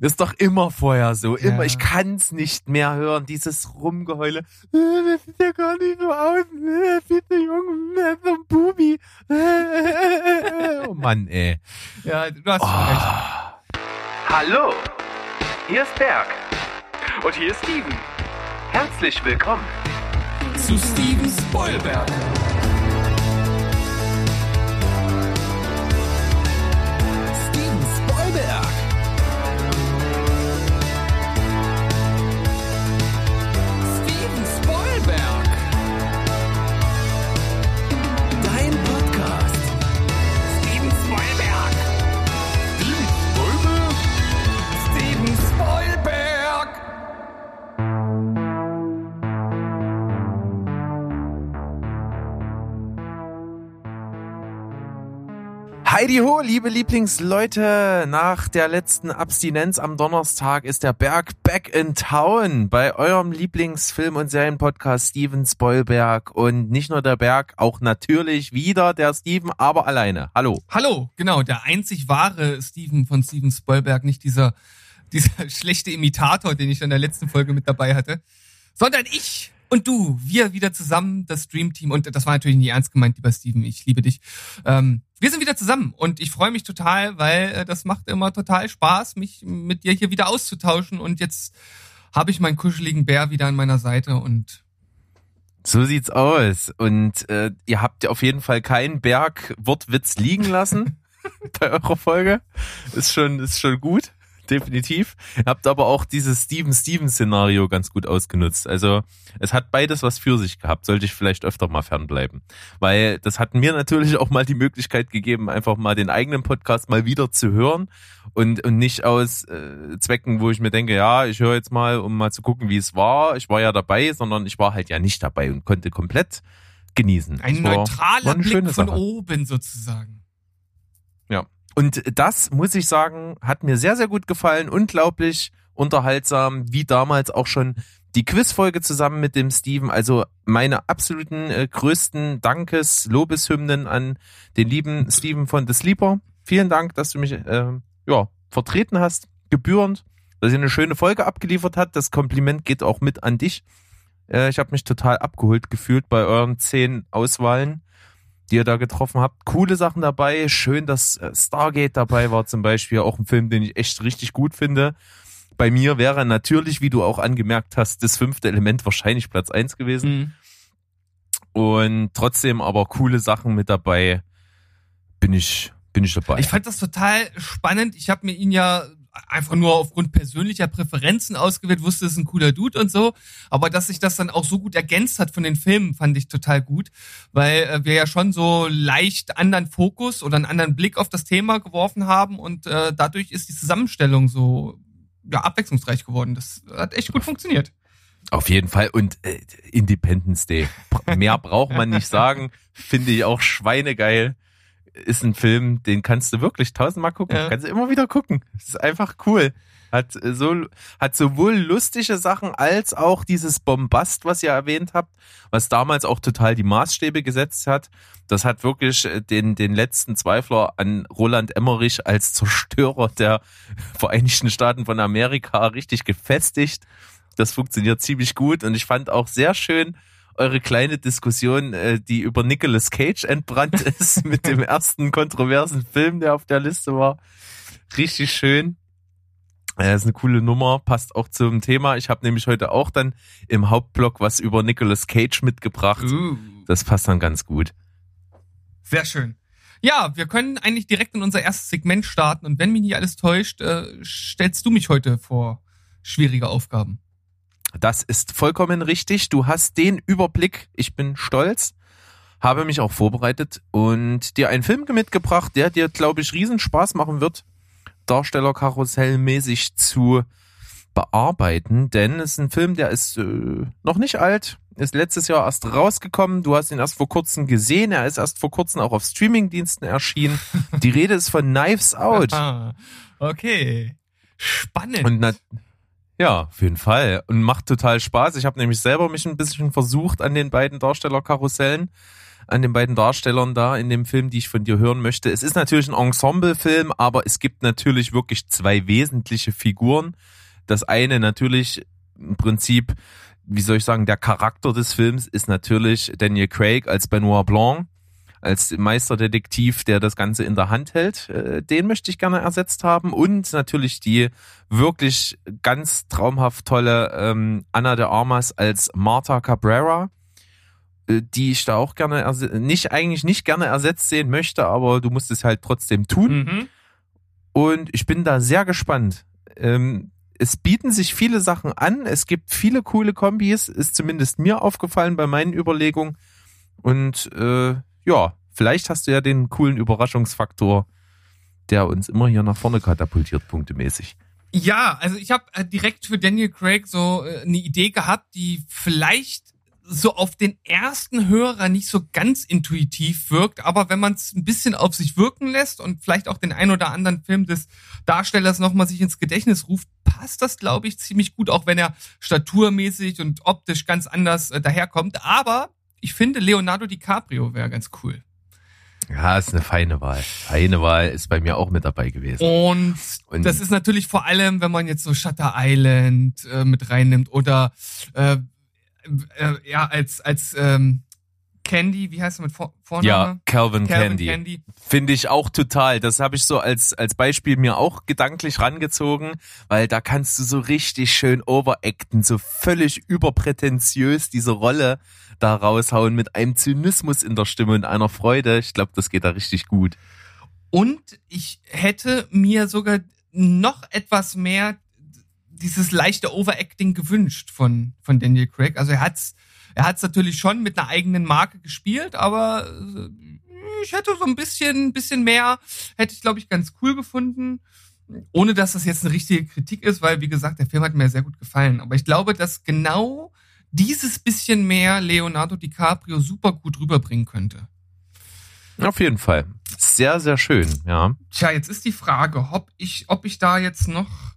Ist doch immer vorher so. Immer, Ja. ich kann's nicht mehr hören, dieses Rumgeheule. Äh, Das sieht ja gar nicht so aus. Äh, Viel zu jung, äh, so ein Bubi. Äh, äh, äh, äh. Oh Mann, ey. Ja, du hast schon recht. Hallo, hier ist Berg. Und hier ist Steven. Herzlich willkommen. zu Steven Spoilberg. Heidi ho, liebe Lieblingsleute, nach der letzten Abstinenz am Donnerstag ist der Berg back in town bei eurem Lieblingsfilm- und Serienpodcast Steven Spoilberg und nicht nur der Berg, auch natürlich wieder der Steven, aber alleine. Hallo. Hallo, genau, der einzig wahre Steven von Steven Spoilberg, nicht dieser, dieser schlechte Imitator, den ich in der letzten Folge mit dabei hatte, sondern ich und du, wir wieder zusammen, das Dream Team. Und das war natürlich nie ernst gemeint, lieber Steven, ich liebe dich. Ähm, wir sind wieder zusammen und ich freue mich total, weil äh, das macht immer total Spaß, mich mit dir hier wieder auszutauschen. Und jetzt habe ich meinen kuscheligen Bär wieder an meiner Seite und So sieht's aus. Und äh, ihr habt auf jeden Fall keinen Berg-Wortwitz liegen lassen bei eurer Folge. Ist schon, ist schon gut. Definitiv. Ihr habt aber auch dieses Steven-Steven-Szenario ganz gut ausgenutzt. Also es hat beides was für sich gehabt. Sollte ich vielleicht öfter mal fernbleiben. Weil das hat mir natürlich auch mal die Möglichkeit gegeben, einfach mal den eigenen Podcast mal wieder zu hören und, und nicht aus äh, Zwecken, wo ich mir denke, ja, ich höre jetzt mal, um mal zu gucken, wie es war. Ich war ja dabei, sondern ich war halt ja nicht dabei und konnte komplett genießen. ein war- neutraler war Blick von oben sozusagen. Und das, muss ich sagen, hat mir sehr, sehr gut gefallen. Unglaublich unterhaltsam, wie damals auch schon die Quizfolge zusammen mit dem Steven. Also meine absoluten äh, größten Dankes, Lobeshymnen an den lieben Steven von The Sleeper. Vielen Dank, dass du mich äh, ja, vertreten hast, gebührend, dass ihr eine schöne Folge abgeliefert hat. Das Kompliment geht auch mit an dich. Äh, ich habe mich total abgeholt gefühlt bei euren zehn Auswahlen die ihr da getroffen habt. Coole Sachen dabei. Schön, dass äh, Stargate dabei war zum Beispiel. Auch ein Film, den ich echt richtig gut finde. Bei mir wäre natürlich, wie du auch angemerkt hast, das fünfte Element wahrscheinlich Platz eins gewesen. Mhm. Und trotzdem aber coole Sachen mit dabei. Bin ich, bin ich dabei. Ich fand das total spannend. Ich habe mir ihn ja einfach nur aufgrund persönlicher Präferenzen ausgewählt, wusste, es ist ein cooler Dude und so. Aber dass sich das dann auch so gut ergänzt hat von den Filmen, fand ich total gut, weil äh, wir ja schon so leicht anderen Fokus oder einen anderen Blick auf das Thema geworfen haben und äh, dadurch ist die Zusammenstellung so ja, abwechslungsreich geworden. Das hat echt gut funktioniert. Auf jeden Fall. Und äh, Independence Day. Mehr braucht man nicht sagen. Finde ich auch schweinegeil. Ist ein Film, den kannst du wirklich tausendmal gucken. Ja. Kannst du immer wieder gucken. Ist einfach cool. Hat äh, so, hat sowohl lustige Sachen als auch dieses Bombast, was ihr erwähnt habt, was damals auch total die Maßstäbe gesetzt hat. Das hat wirklich äh, den, den letzten Zweifler an Roland Emmerich als Zerstörer der Vereinigten Staaten von Amerika richtig gefestigt. Das funktioniert ziemlich gut und ich fand auch sehr schön eure kleine Diskussion, äh, die über Nicolas Cage entbrannt ist mit dem ersten kontroversen Film, der auf der Liste war. Richtig schön. Äh, ist eine coole Nummer, passt auch zum Thema. Ich habe nämlich heute auch dann im Hauptblock was über Nicolas Cage mitgebracht. Uh. Das passt dann ganz gut. Sehr schön. Ja, wir können eigentlich direkt in unser erstes Segment starten und wenn mich nicht alles täuscht, äh, stellst du mich heute vor schwierige Aufgaben. Das ist vollkommen richtig. Du hast den Überblick. Ich bin stolz. Habe mich auch vorbereitet und dir einen Film mitgebracht, der dir, glaube ich, riesen Spaß machen wird, Darstellerkarussellmäßig zu bearbeiten. Denn es ist ein Film, der ist äh, noch nicht alt, ist letztes Jahr erst rausgekommen. Du hast ihn erst vor kurzem gesehen. Er ist erst vor kurzem auch auf Streamingdiensten erschienen. Die Rede ist von Knives Out. Ah, okay. Spannend. Und ja, auf jeden Fall. Und macht total Spaß. Ich habe nämlich selber mich ein bisschen versucht an den beiden Darstellerkarussellen. an den beiden Darstellern da in dem Film, die ich von dir hören möchte. Es ist natürlich ein Ensemble-Film, aber es gibt natürlich wirklich zwei wesentliche Figuren. Das eine natürlich im Prinzip, wie soll ich sagen, der Charakter des Films ist natürlich Daniel Craig als Benoit Blanc, als Meisterdetektiv, der das Ganze in der Hand hält. Äh, Den möchte ich gerne ersetzt haben. Und natürlich die wirklich ganz traumhaft tolle ähm, Anna de Armas als Marta Cabrera, äh, die ich da auch gerne nicht eigentlich nicht gerne ersetzt sehen möchte, aber du musst es halt trotzdem tun. Mhm. Und ich bin da sehr gespannt. Ähm, es bieten sich viele Sachen an. Es gibt viele coole Kombis, ist zumindest mir aufgefallen bei meinen Überlegungen. Und äh, ja, vielleicht hast du ja den coolen Überraschungsfaktor, der uns immer hier nach vorne katapultiert, punktemäßig. Ja, also ich habe äh, direkt für Daniel Craig so äh, eine Idee gehabt, die vielleicht so auf den ersten Hörer nicht so ganz intuitiv wirkt, aber wenn man es ein bisschen auf sich wirken lässt und vielleicht auch den ein oder anderen Film des Darstellers nochmal sich ins Gedächtnis ruft, passt das, glaube ich, ziemlich gut, auch wenn er staturmäßig und optisch ganz anders äh, daherkommt. Aber ich finde, Leonardo DiCaprio wäre ganz cool. Ja, ist eine feine Wahl. Feine Wahl ist bei mir auch mit dabei gewesen. Und, Und- das ist natürlich vor allem, wenn man jetzt so Shutter Island äh, mit reinnimmt oder äh, äh, ja als als ähm, Candy, wie heißt er mit Vor Vorname? Ja, Calvin, Calvin Candy. Candy. Finde ich auch total. Das habe ich so als, als Beispiel mir auch gedanklich rangezogen, weil da kannst du so richtig schön overacten, so völlig überprätentiös diese Rolle da raushauen mit einem Zynismus in der Stimme und einer Freude. Ich glaube, das geht da richtig gut. Und ich hätte mir sogar noch etwas mehr dieses leichte Overacting gewünscht von von Daniel Craig. Also er hat's er hat's natürlich schon mit einer eigenen Marke gespielt, aber äh, ich hätte so ein bisschen bisschen mehr hätte ich glaube ich ganz cool gefunden. Ohne dass das jetzt eine richtige Kritik ist, weil wie gesagt, der Film hat mir sehr gut gefallen, aber ich glaube, dass genau dieses bisschen mehr Leonardo DiCaprio super gut rüberbringen könnte. Auf jeden Fall. Sehr, sehr schön, ja. Tja, jetzt ist die Frage, ob ich, ob ich da jetzt noch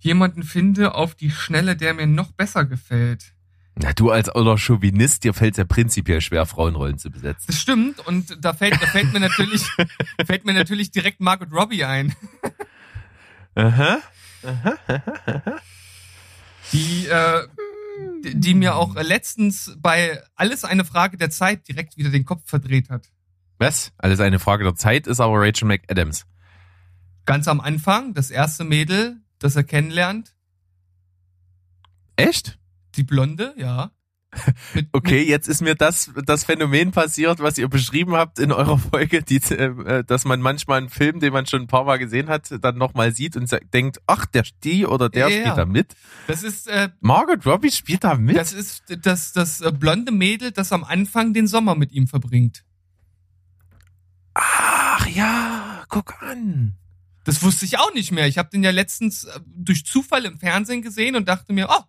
jemanden finde auf die Schnelle, der mir noch besser gefällt. Na, du als alter Chauvinist, dir fällt ja prinzipiell schwer, Frauenrollen zu besetzen. Das stimmt und da fällt, da fällt mir natürlich, fällt mir natürlich direkt Margot Robbie ein, Aha. die, äh, die, mir auch letztens bei Alles eine Frage der Zeit direkt wieder den Kopf verdreht hat. Was? Alles eine Frage der Zeit ist aber Rachel McAdams. Ganz am Anfang, das erste Mädel, das er kennenlernt, Echt? die Blonde, ja. Okay, jetzt ist mir das, das Phänomen passiert, was ihr beschrieben habt in eurer Folge, die, äh, dass man manchmal einen Film, den man schon ein paar Mal gesehen hat, dann nochmal sieht und denkt, ach, der die oder der Ja. spielt da mit. Das ist, äh, Margot Robbie spielt da mit? Das ist das, das äh, blonde Mädel, das am Anfang den Sommer mit ihm verbringt. ach ja, guck an. Das wusste ich auch nicht mehr. Ich habe den ja letztens äh, durch Zufall im Fernsehen gesehen und dachte mir, oh,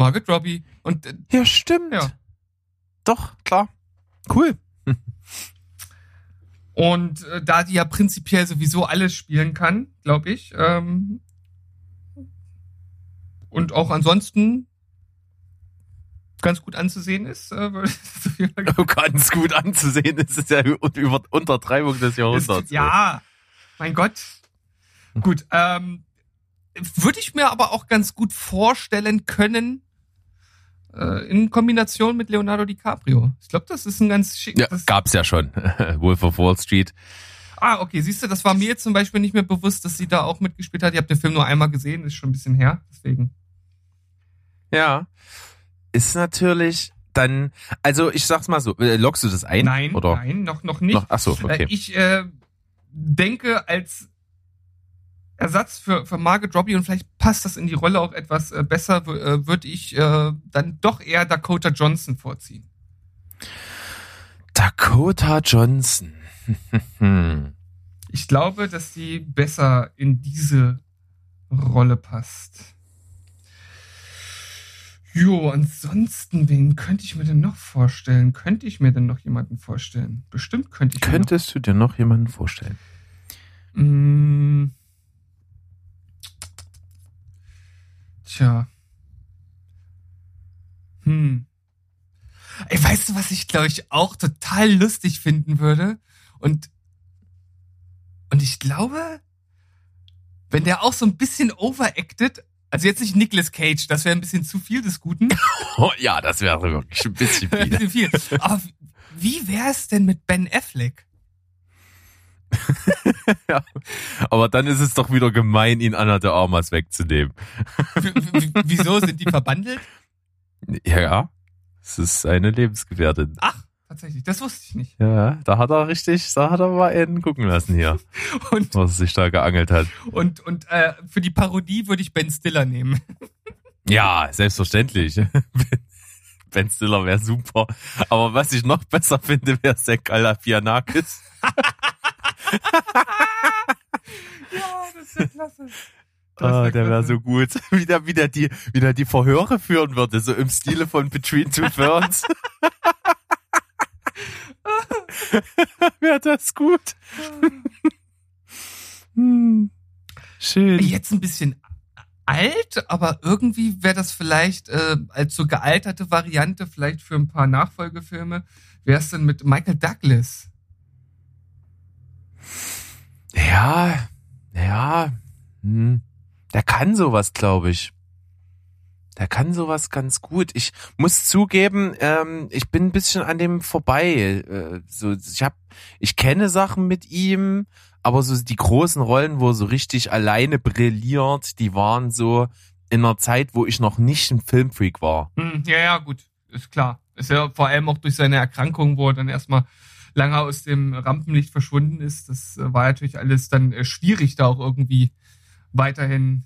Margaret Robbie. Und äh, Ja, stimmt. Ja. Doch, klar. Cool. und äh, da die ja prinzipiell sowieso alles spielen kann, glaube ich. Ähm, und auch ansonsten ganz gut anzusehen ist. Äh, Fall Ganz gut anzusehen, das ist ja über Untertreibung des Jahrhunderts. Ist, ja, mein Gott. Gut, ähm, würde ich mir aber auch ganz gut vorstellen können, äh, in Kombination mit Leonardo DiCaprio. Ich glaube, das ist ein ganz schick. Ja, das, gab's ja schon. Wolf of Wall Street. ah, okay, siehst du, das war mir jetzt zum Beispiel nicht mehr bewusst, dass sie da auch mitgespielt hat. Ich habe den Film nur einmal gesehen, ist schon ein bisschen her, deswegen. Ja. Ist natürlich dann, also ich sag's mal so, äh, lockst du das ein? Nein, Oder? nein, noch, noch nicht. Noch, ach so, Äh, okay. Ich äh, denke, als Ersatz für, für Margaret Robbie und vielleicht passt das in die Rolle auch etwas äh, besser, äh, würde ich äh, dann doch eher Dakota Johnson vorziehen. Dakota Johnson. Ich glaube, dass sie besser in diese Rolle passt. Jo, ansonsten, wen könnte ich mir denn noch vorstellen? Könnte ich mir denn noch jemanden vorstellen? Bestimmt könnte ich mir noch Könntest du dir noch jemanden vorstellen? Mm. Tja. Hm. Ey, weißt du, was ich glaube ich auch total lustig finden würde? Und und ich glaube, wenn der auch so ein bisschen overacted, also jetzt nicht Nicolas Cage, das wäre ein bisschen zu viel des Guten. Oh, ja, das wäre wirklich ein bisschen ein viel. bisschen viel. Aber wie wäre es denn mit Ben Affleck? ja. Aber dann ist es doch wieder gemein, ihn Anna de Armas wegzunehmen. Wieso sind die verbandelt? Ja, ja. Es ist eine Lebensgefährtin. Ach, tatsächlich, das wusste ich nicht. Ja, da hat er richtig, da hat er mal einen gucken lassen hier, Und was er sich da geangelt hat. und und äh, für die Parodie würde ich Ben Stiller nehmen. Ja, selbstverständlich. Ben Stiller wäre super. Aber was ich noch besser finde, wäre Zach Galifianakis. Ja, das ist ja klasse. Ah, der wäre so gut. Wie der, wie, der die, wie der die Verhöre führen würde, so im Stile von Between Two Ferns. wäre das gut. Hm. Schön. Jetzt ein bisschen alt, aber irgendwie wäre das vielleicht äh, als so gealterte Variante vielleicht für ein paar Nachfolgefilme. Wäre es denn mit Michael Douglas? Ja, ja. Hm. Der kann sowas, glaube ich. Der kann sowas ganz gut. Ich muss zugeben, ähm, ich bin ein bisschen an dem vorbei. Äh, so, ich hab, ich kenne Sachen mit ihm, aber so die großen Rollen, wo er so richtig alleine brilliert, die waren so in einer Zeit, wo ich noch nicht ein Filmfreak war. Hm, ja, ja, gut, ist klar. Ist ja vor allem auch durch seine Erkrankung, wo er dann erstmal lange aus dem Rampenlicht verschwunden ist. Das äh, war natürlich alles dann äh, schwierig, da auch irgendwie weiterhin,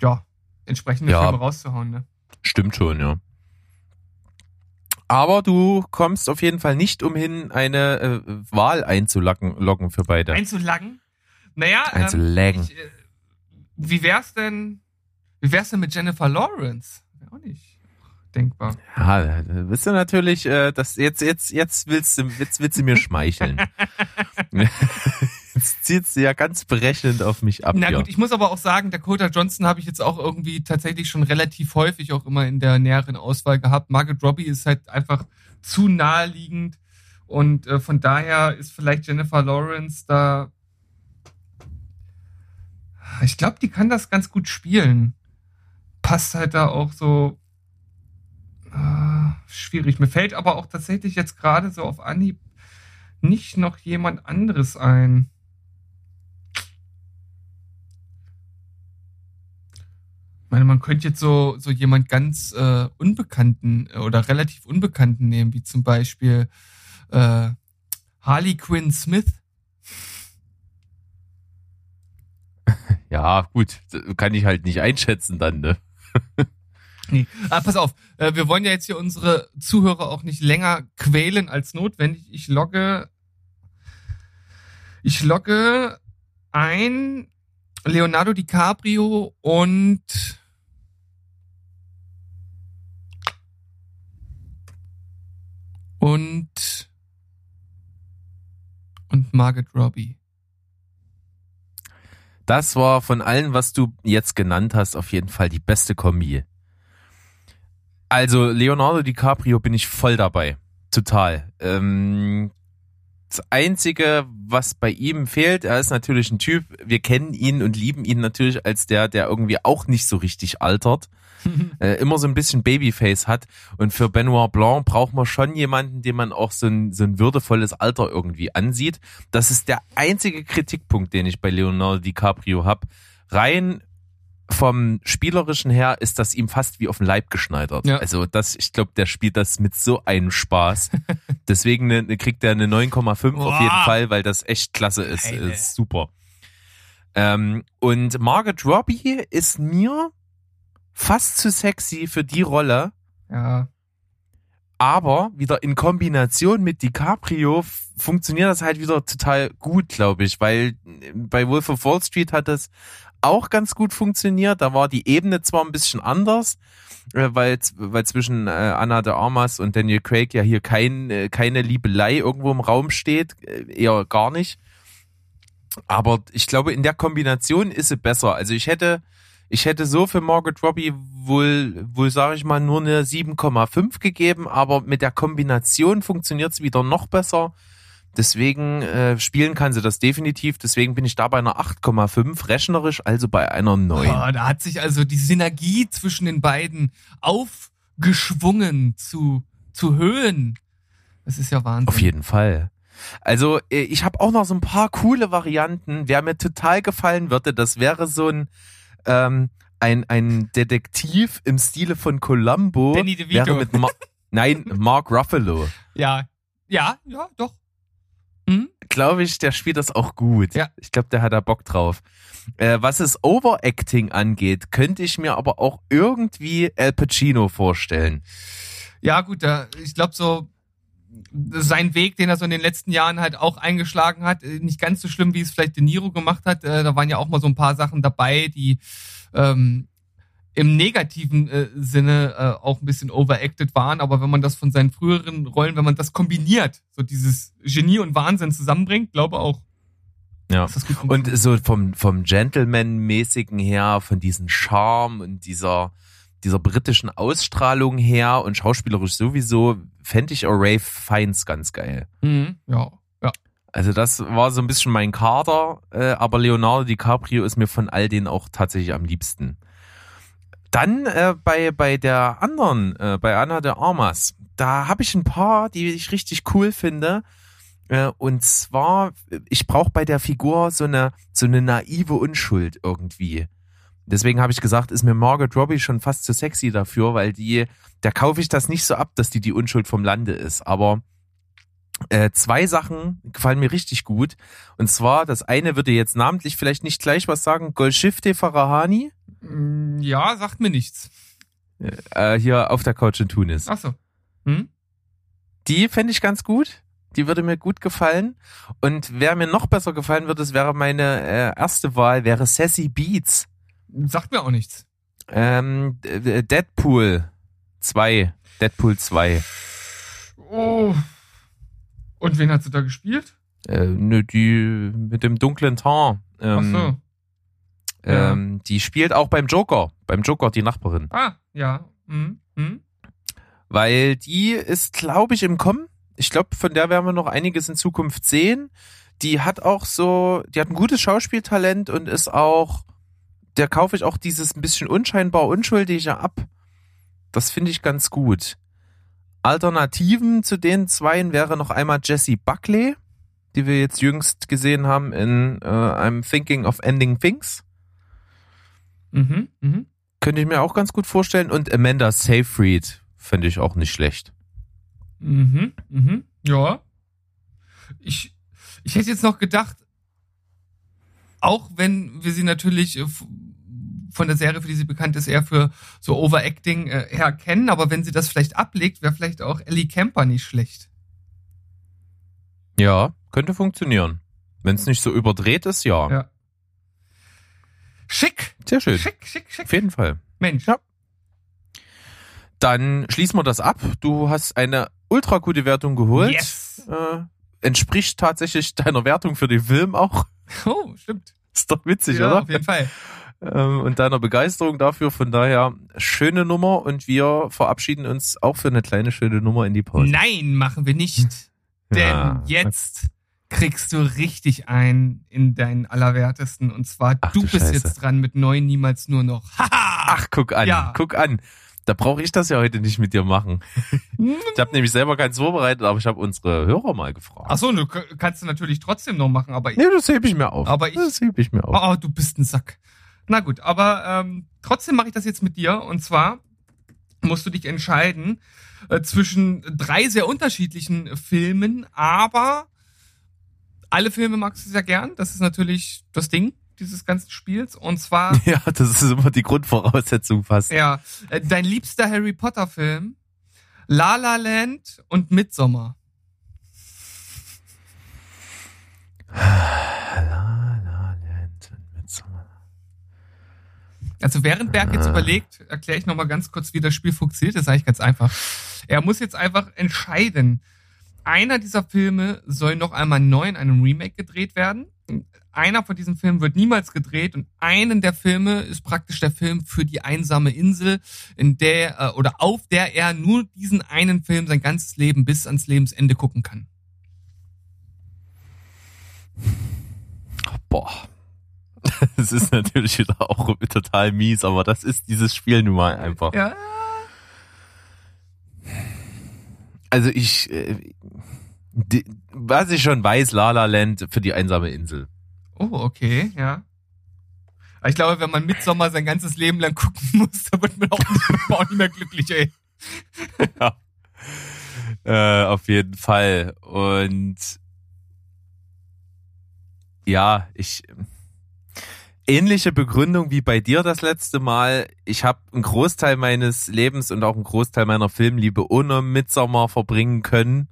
ja, entsprechende Ja. Filme rauszuhauen, ne? Stimmt schon, ja. Aber du kommst auf jeden Fall nicht umhin, eine äh, Wahl einzuloggen loggen für beide. Einzulagen? Naja, ähm, Einzulaggen. ich, äh, wie wär's denn, wie wär's denn mit Jennifer Lawrence? Auch nicht denkbar. Ja, da bist du natürlich, äh, das jetzt, jetzt, jetzt willst du, jetzt willst du mir schmeicheln. jetzt zieht sie ja ganz berechnend auf mich ab. Na gut, ich muss aber auch sagen, Dakota Johnson habe ich jetzt auch irgendwie tatsächlich schon relativ häufig auch immer in der näheren Auswahl gehabt. Margaret Robbie ist halt einfach zu naheliegend und äh, von daher ist vielleicht Jennifer Lawrence da. Ich glaube, die kann das ganz gut spielen. Passt halt da auch so. Schwierig. Mir fällt aber auch tatsächlich jetzt gerade so auf Anhieb nicht noch jemand anderes ein. Ich meine, man könnte jetzt so, so jemand ganz äh, Unbekannten äh, oder relativ Unbekannten nehmen, wie zum Beispiel äh, Harley Quinn Smith. Ja, gut, kann ich halt nicht einschätzen dann, ne? Nee. Ah, pass auf, äh, wir wollen ja jetzt hier unsere Zuhörer auch nicht länger quälen als notwendig. Ich logge, ich logge ein Leonardo DiCaprio und und und Margaret Robbie. Das war von allen, was du jetzt genannt hast, auf jeden Fall die beste Kombi. Also Leonardo DiCaprio bin ich voll dabei. Total. Ähm, das Einzige, was bei ihm fehlt, er ist natürlich ein Typ, wir kennen ihn und lieben ihn natürlich als der, der irgendwie auch nicht so richtig altert. äh, immer so ein bisschen Babyface hat. Und für Benoit Blanc braucht man schon jemanden, dem man auch so ein, so ein würdevolles Alter irgendwie ansieht. Das ist der einzige Kritikpunkt, den ich bei Leonardo DiCaprio habe. Rein vom spielerischen her ist das ihm fast wie auf den Leib geschneidert. Ja. Also das, ich glaube, der spielt das mit so einem Spaß. Deswegen ne, ne, kriegt er eine 9,5 auf jeden. Fall, weil das echt klasse ist. Geil, ey. ist super. Ähm, und Margaret Robbie ist mir fast zu sexy für die Rolle, Ja. aber wieder in Kombination mit DiCaprio funktioniert das halt wieder total gut, glaube ich, weil äh, bei Wolf of Wall Street hat das auch ganz gut funktioniert. Da war die Ebene zwar ein bisschen anders, äh, weil, weil zwischen äh, Anna de Armas und Daniel Craig ja hier kein, äh, keine Liebelei irgendwo im Raum steht, eher gar nicht. Aber ich glaube, in der Kombination ist sie besser. Also ich hätte, Ich hätte so für Margaret Robbie wohl, wohl sage ich mal, nur eine 7,5 gegeben, aber mit der Kombination funktioniert's wieder noch besser. Deswegen äh, spielen kann sie das definitiv. Deswegen bin ich da bei einer 8,5 rechnerisch, also bei einer 9. Oh, da hat sich also die Synergie zwischen den beiden aufgeschwungen zu, zu Höhen. Das ist ja Wahnsinn. Auf jeden Fall. Also äh, ich habe auch noch so ein paar coole Varianten. Wer mir total gefallen würde, das wäre so ein ähm, ein, ein Detektiv im Stile von Columbo. Danny DeVito. Wäre mit Ma Nein, Mark Ruffalo. Ja, ja, ja, doch. Hm? Glaube ich, der spielt das auch gut. Ja. Ich glaube, der hat da Bock drauf. Äh, was es Overacting angeht, könnte ich mir aber auch irgendwie Al Pacino vorstellen. Ja, gut, da, ich glaube so, sein Weg, den er so in den letzten Jahren halt auch eingeschlagen hat, äh, nicht ganz so schlimm, wie es vielleicht De Niro gemacht hat. Äh, da waren ja auch mal so ein paar Sachen dabei, die ähm, im negativen äh, Sinne äh, auch ein bisschen overacted waren. Aber wenn man das von seinen früheren Rollen, wenn man das kombiniert, so dieses Genie und Wahnsinn zusammenbringt, glaube auch, Ja. dass das gut Und so vom, vom Gentleman-mäßigen her, von diesem Charme und dieser, dieser britischen Ausstrahlung her und schauspielerisch sowieso, fände ich Ray Fiennes ganz geil. Mhm, ja, ja. Also das war so ein bisschen mein Kader, äh, aber Leonardo DiCaprio ist mir von all denen auch tatsächlich am liebsten. Dann äh, bei, bei der anderen, äh, bei Anna de Armas, da habe ich ein paar, die ich richtig cool finde. Äh, und zwar, ich brauche bei der Figur so eine, so eine naive Unschuld irgendwie. Deswegen habe ich gesagt, ist mir Margaret Robbie schon fast zu sexy dafür, weil die, da kaufe ich das nicht so ab, dass die die Unschuld vom Lande ist. Aber äh, zwei Sachen gefallen mir richtig gut. Und zwar, das eine würde jetzt namentlich vielleicht nicht gleich was sagen, Golshifte Farahani, Ja, sagt mir nichts. äh, hier auf der Couch in Tunis. Ach so. Hm? Die fände ich ganz gut. Die würde mir gut gefallen. Und wer mir noch besser gefallen würde, das wäre meine äh, erste Wahl, wäre Sassy Beats. Sagt mir auch nichts. Ähm, D- Deadpool 2. Deadpool 2. Oh. Und wen hat sie da gespielt? Äh, nö, die mit dem dunklen Tarn. Ach Ähm, so. Ja. ähm, die spielt auch beim Joker. Beim Joker die Nachbarin. Ah, ja. Hm, hm. Weil die ist, glaube ich, im Kommen. Ich glaube, von der werden wir noch einiges in Zukunft sehen. Die hat auch so, die hat ein gutes Schauspieltalent und ist auch, der kaufe ich auch dieses ein bisschen unscheinbar Unschuldige ab. Das finde ich ganz gut. Alternativen zu den zweien wäre noch einmal Jessie Buckley, die wir jetzt jüngst gesehen haben in äh, I'm Thinking of Ending Things. Mhm, mhm. Könnte ich mir auch ganz gut vorstellen. Und Amanda Seyfried finde ich auch nicht schlecht. Mhm, mhm. Ja. Ich, ich hätte jetzt noch gedacht, auch wenn wir sie natürlich äh, von der Serie, für die sie bekannt ist, eher für so Overacting äh, her kennen, aber wenn sie das vielleicht ablegt, wäre vielleicht auch Ellie Camper nicht schlecht. Ja, könnte funktionieren. Wenn es nicht so überdreht ist, ja. Ja. Schick, Sehr schön. schick, schick, schick. Auf jeden Fall. Mensch. Ja. Dann schließen wir das ab. Du hast eine ultra gute Wertung geholt. Yes. Äh, entspricht tatsächlich deiner Wertung für den Film auch. Oh, stimmt. Ist doch witzig, ja, oder? auf jeden Fall. Ähm, und deiner Begeisterung dafür. Von daher, schöne Nummer und wir verabschieden uns auch für eine kleine schöne Nummer in die Pause. Nein, machen wir nicht. Denn Ja. jetzt kriegst du richtig ein in deinen Allerwertesten. Und zwar, Ach du du bist jetzt dran mit neun niemals nur noch. Ach, guck an, Ja. guck an. Da brauche ich das ja heute nicht mit dir machen. Ich habe nämlich selber keins vorbereitet, aber ich habe unsere Hörer mal gefragt. Ach so, du kannst du natürlich trotzdem noch machen, aber Nee, das hebe ich mir auf. Aber ich- das hebe ich mir auf. Oh, du bist ein Sack. Na gut, aber ähm, trotzdem mache ich das jetzt mit dir. Und zwar musst du dich entscheiden äh, zwischen drei sehr unterschiedlichen Filmen, aber alle Filme magst du sehr gern. Das ist natürlich das Ding dieses ganzen Spiels. Und zwar, Ja, das ist immer die Grundvoraussetzung fast. ja, äh, dein liebster Harry Potter Film, La La Land und Midsommar. La, la, Land und Midsommar. Also während Berg jetzt überlegt, erkläre ich nochmal ganz kurz, wie das Spiel funktioniert. Das ist eigentlich ganz einfach. Er muss jetzt einfach entscheiden. Einer dieser Filme soll noch einmal neu in einem Remake gedreht werden. einer von diesen Filmen wird niemals gedreht und einen der Filme ist praktisch der Film für die einsame Insel, in der äh, oder auf der er nur diesen einen Film sein ganzes Leben bis ans Lebensende gucken kann. Boah. Das ist natürlich wieder auch total mies, aber das ist dieses Spiel nun mal einfach. Ja. Also ich, äh, die, was ich schon weiß, La La Land für die einsame Insel. Oh, okay, ja. Aber ich glaube, wenn man Midsommer sein ganzes Leben lang gucken muss, da wird man auch nicht, auch nicht mehr glücklich, ey. ja. Äh, auf jeden Fall. Und ja, ich ähnliche Begründung wie bei dir das letzte Mal. Ich habe einen Großteil meines Lebens und auch einen Großteil meiner Filmliebe ohne Midsommar verbringen können.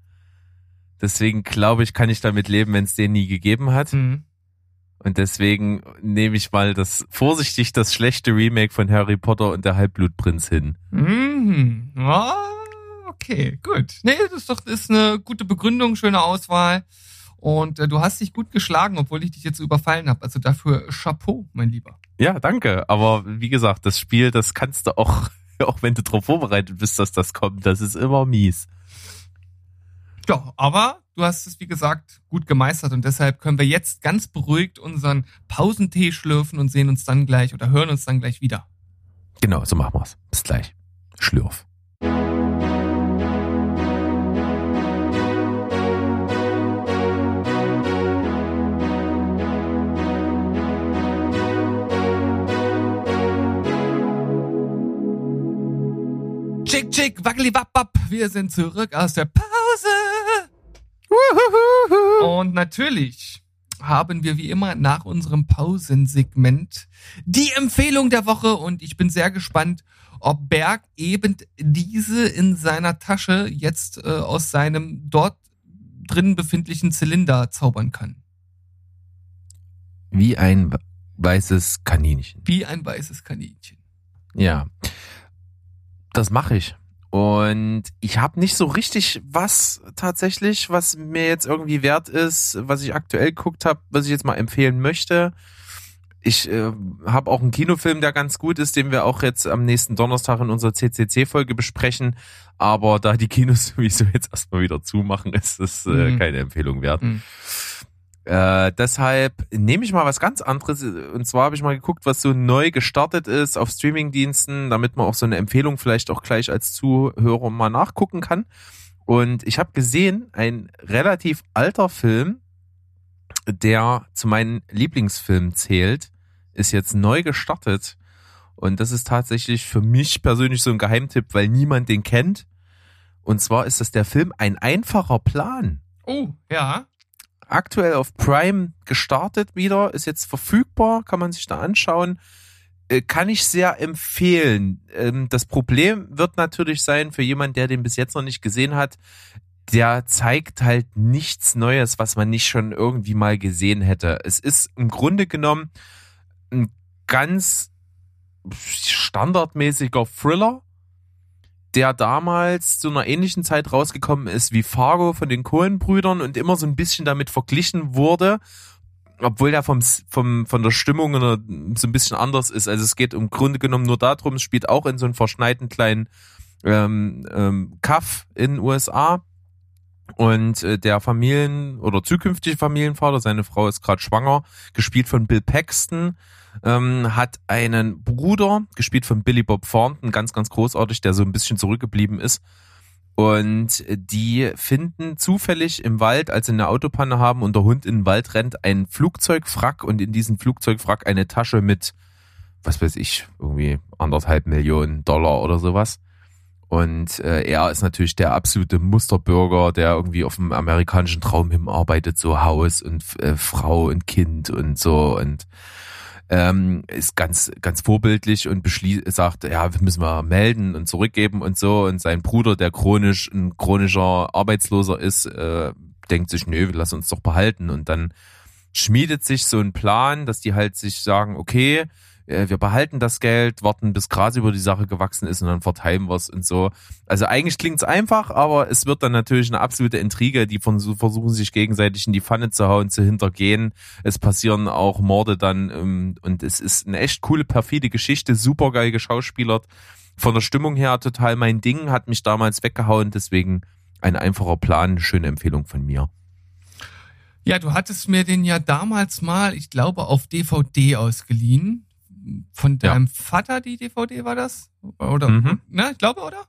Deswegen glaube ich, kann ich damit leben, wenn es den nie gegeben hat. Mhm. Und deswegen nehme ich mal das vorsichtig das schlechte Remake von Harry Potter und der Halbblutprinz hin. Mhm. Ah, okay, gut. Nee, das ist doch das ist eine gute Begründung, schöne Auswahl. Und äh, du hast dich gut geschlagen, obwohl ich dich jetzt so überfallen habe. Also dafür Chapeau, mein Lieber. Ja, danke. Aber wie gesagt, das Spiel, das kannst du auch, auch wenn du darauf vorbereitet bist, dass das kommt, das ist immer mies. Ja, aber du hast es, wie gesagt, gut gemeistert und deshalb können wir jetzt ganz beruhigt unseren Pausentee schlürfen und sehen uns dann gleich oder hören uns dann gleich wieder. Genau, so machen wir's. Bis gleich. Schlürf. Chick, wackeli, wapp, wapp. Wir sind zurück aus der Pause. Und natürlich haben wir wie immer nach unserem Pausensegment die Empfehlung der Woche und ich bin sehr gespannt, ob Berg eben diese in seiner Tasche jetzt äh, aus seinem dort drin befindlichen Zylinder zaubern kann. Wie ein weißes Kaninchen. Wie ein weißes Kaninchen. Ja. Das mache ich. Und ich habe nicht so richtig was tatsächlich, was mir jetzt irgendwie wert ist, was ich aktuell geguckt habe, was ich jetzt mal empfehlen möchte. Ich äh, habe auch einen Kinofilm, der ganz gut ist, den wir auch jetzt am nächsten Donnerstag in unserer CCC-Folge besprechen. Aber da die Kinos sowieso jetzt erstmal wieder zumachen, ist das äh, Mhm. keine Empfehlung wert. Mhm. Äh, deshalb nehme ich mal was ganz anderes. Und zwar habe ich mal geguckt, was so neu gestartet ist auf Streamingdiensten, damit man auch so eine Empfehlung vielleicht auch gleich als Zuhörer mal nachgucken kann. Und ich habe gesehen, ein relativ alter Film, der zu meinen Lieblingsfilmen zählt, ist jetzt neu gestartet. Und das ist tatsächlich für mich persönlich so ein Geheimtipp, weil niemand den kennt. Und zwar ist das der Film Ein einfacher Plan Oh, ja. Aktuell auf Prime gestartet wieder, ist jetzt verfügbar, kann man sich da anschauen. Äh, Kann ich sehr empfehlen. Ähm, Das Problem wird natürlich sein für jemanden, der den bis jetzt noch nicht gesehen hat, der zeigt halt nichts Neues, was man nicht schon irgendwie mal gesehen hätte. Es ist im Grunde genommen ein ganz standardmäßiger Thriller, der damals zu einer ähnlichen Zeit rausgekommen ist wie Fargo von den Coen-Brüdern und immer so ein bisschen damit verglichen wurde, obwohl der vom, vom, von der Stimmung so ein bisschen anders ist. Also es geht im Grunde genommen nur darum, es spielt auch in so einem verschneiten kleinen ähm, ähm, Kaff in den USA. Und äh, der Familien- oder zukünftige Familienvater, seine Frau ist gerade schwanger, gespielt von Bill Paxton, ähm, hat einen Bruder, gespielt von Billy Bob Thornton, ganz, ganz großartig, der so ein bisschen zurückgeblieben ist. Und die finden zufällig im Wald, als sie eine Autopanne haben und der Hund in den Wald rennt, ein Flugzeugwrack und in diesem Flugzeugwrack eine Tasche mit, was weiß ich, irgendwie anderthalb Millionen Dollar oder sowas. Und äh, er ist natürlich der absolute Musterbürger, der irgendwie auf dem amerikanischen Traum hinarbeitet, so Haus und äh, Frau und Kind und so und ähm, ist ganz ganz vorbildlich und beschließt sagt, ja, müssen wir melden und zurückgeben und so. Und sein Bruder, der chronisch ein chronischer Arbeitsloser ist, äh, denkt sich, nö, lass uns doch behalten. Und dann schmiedet sich so ein Plan, dass die halt sich sagen, okay, äh, wir behalten das Geld, warten bis Gras über die Sache gewachsen ist und dann verteilen wir es und so. Also eigentlich klingt's einfach, aber es wird dann natürlich eine absolute Intrige, die von, versuchen sich gegenseitig in die Pfanne zu hauen, zu hintergehen. Es passieren auch Morde dann ähm, und es ist eine echt coole, perfide Geschichte, super geil geschauspielert. Von der Stimmung her total mein Ding, hat mich damals weggehauen, deswegen ein einfacher Plan, schöne Empfehlung von mir. Ja, du hattest mir den ja damals mal, ich glaube, auf DVD ausgeliehen. Von Ja. deinem Vater die DVD war das? Oder? Mhm. Ne, ich glaube, oder?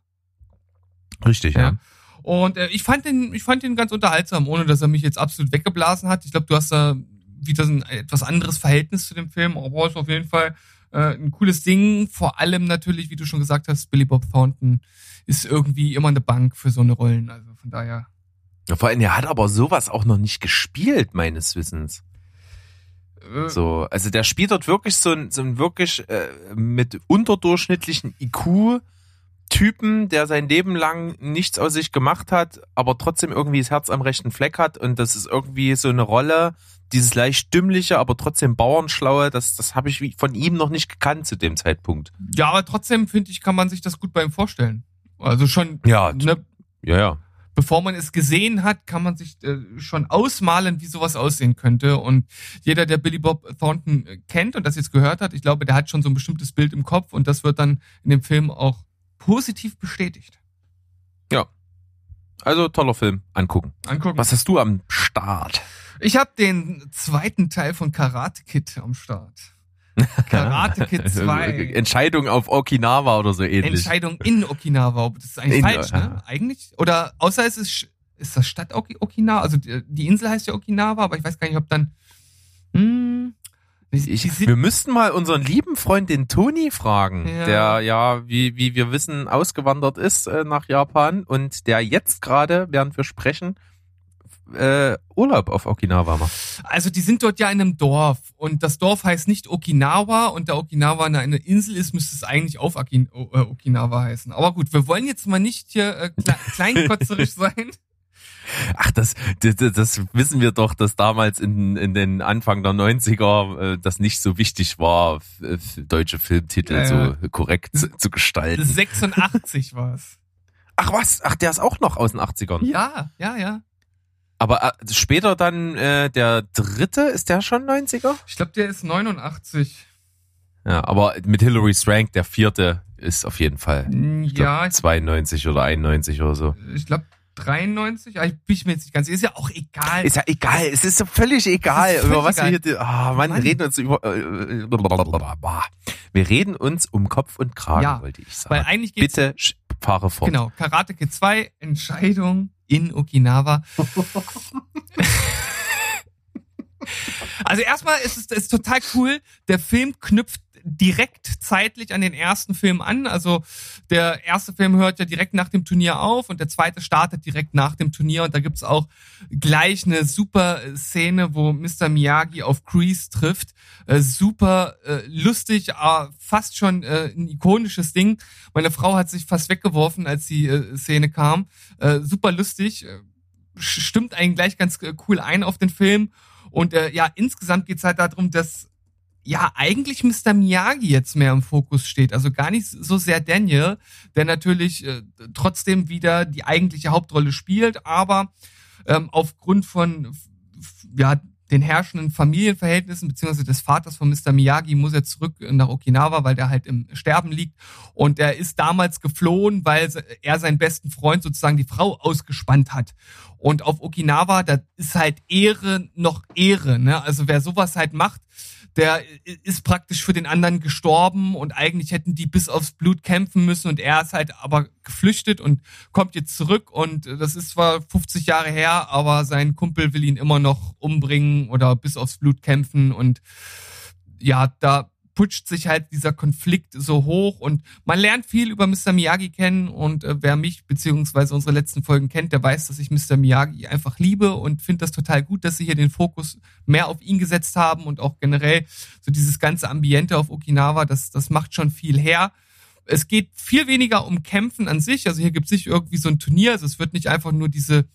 Richtig, ja. Ja. Und äh, ich fand den, ich fand den ganz unterhaltsam, ohne dass er mich jetzt absolut weggeblasen hat. Ich glaube, du hast da wieder so ein etwas anderes Verhältnis zu dem Film, aber ist auf jeden Fall äh, ein cooles Ding. Vor allem natürlich, wie du schon gesagt hast, Billy Bob Thornton ist irgendwie immer eine Bank für so eine Rollen. Also von daher. Ja, Vor allem, er hat aber sowas auch noch nicht gespielt, meines Wissens. Äh, So, also der spielt dort wirklich so ein, so ein wirklich äh, mit unterdurchschnittlichen IQ Typen, der sein Leben lang nichts aus sich gemacht hat, aber trotzdem irgendwie das Herz am rechten Fleck hat und das ist irgendwie so eine Rolle, dieses leicht dümmliche, aber trotzdem bauernschlaue, das, das habe ich von ihm noch nicht gekannt zu dem Zeitpunkt. Ja, aber trotzdem finde ich, kann man sich das gut bei ihm vorstellen. Also schon, Ja, ne, ja, ja. Bevor man es gesehen hat, kann man sich äh, schon ausmalen, wie sowas aussehen könnte. Und jeder, der Billy Bob Thornton äh, kennt und das jetzt gehört hat, ich glaube, der hat schon so ein bestimmtes Bild im Kopf und das wird dann in dem Film auch positiv bestätigt. Also toller Film, angucken. Angucken. Was hast du am Start? Ich habe den zweiten Teil von Karate Kid am Start. Karate Kid 2. Entscheidung auf Okinawa oder so ähnlich. Entscheidung in Okinawa. Das ist eigentlich In- falsch, ne? Eigentlich. Oder außer es ist, ist das Stadt Oki Okinawa? Also die, Insel heißt ja Okinawa, aber ich weiß gar nicht, ob dann. Hm, Ich, wir müssten mal unseren lieben Freund den Toni fragen, Ja. der ja, wie, wie wir wissen, ausgewandert ist äh, nach Japan und der jetzt gerade, während wir sprechen, äh, Urlaub auf Okinawa macht. also die sind dort ja in einem Dorf und das Dorf heißt nicht Okinawa und da Okinawa eine, Insel ist, müsste es eigentlich auf Okin, o, äh, Okinawa heißen. Aber gut, wir wollen jetzt mal nicht hier äh, kle kleinkotzerisch sein. Ach, das, das, das wissen wir doch, dass damals in, in den Anfang der 90er äh, das nicht so wichtig war, deutsche Filmtitel Ja, ja. so korrekt zu, zu gestalten. 86 war's. Ach was? Ach, der ist auch noch aus den 80ern. Ja, ja, ja. Aber äh, später dann äh, der dritte, ist der schon 90er? Ich glaube, der ist 89. Ja, aber mit Hilary Swank, der vierte, ist auf jeden Fall. Glaub, Ja, ich 92 oder 91 oder so. ich glaube 93, aber ich bin mir jetzt nicht ganz sicher. Ist ja auch egal. Ist ja egal, es ist so völlig egal, völlig über was egal. wir hier, ah, Mann, Mann. reden uns über, äh, blablabla. wir reden uns um Kopf und Kragen, Ja, wollte ich sagen. Weil eigentlich geht's Bitte fahre fort. genau Karate Kid 2 Entscheidung in Okinawa. also erstmal ist es ist total cool. Der Film knüpft direkt zeitlich an den ersten Film an. Also der erste Film hört ja direkt nach dem Turnier auf und der zweite startet direkt nach dem Turnier und da gibt's auch gleich eine super Szene, wo Mr. Miyagi auf Kreese trifft. Äh, super äh, lustig, äh, fast schon äh, ein ikonisches Ding. Meine Frau hat sich fast weggeworfen, als die äh, Szene kam. Äh, super lustig, äh, stimmt einen gleich ganz äh, cool ein auf den Film. Und äh, ja, insgesamt geht's halt darum, dass ja eigentlich Mr. Miyagi jetzt mehr im Fokus steht. Also gar nicht so sehr Daniel, der natürlich äh, trotzdem wieder die eigentliche Hauptrolle spielt, aber ähm, aufgrund von ja den herrschenden Familienverhältnissen beziehungsweise des Vaters von Mr. Miyagi muss er zurück nach Okinawa, weil der halt im Sterben liegt. Und er ist damals geflohen, weil er seinen besten Freund sozusagen die Frau ausgespannt hat. Und auf Okinawa, da ist halt Ehre noch Ehre. Ne? Also wer sowas halt macht, der ist praktisch für den anderen gestorben und eigentlich hätten die bis aufs Blut kämpfen müssen und er ist halt aber geflüchtet und kommt jetzt zurück und das ist zwar 50 Jahre her, aber sein Kumpel will ihn immer noch umbringen oder bis aufs Blut kämpfen und ja, da putscht sich halt dieser Konflikt so hoch und man lernt viel über Mr. Miyagi kennen und äh, wer mich beziehungsweise unsere letzten Folgen kennt, der weiß, dass ich Mr. Miyagi einfach liebe und finde das total gut, dass sie hier den Fokus mehr auf ihn gesetzt haben und auch generell so dieses ganze Ambiente auf Okinawa, das, das macht schon viel her. Es geht viel weniger um Kämpfen an sich, also hier gibt es nicht irgendwie so ein Turnier, also es wird nicht einfach nur diese,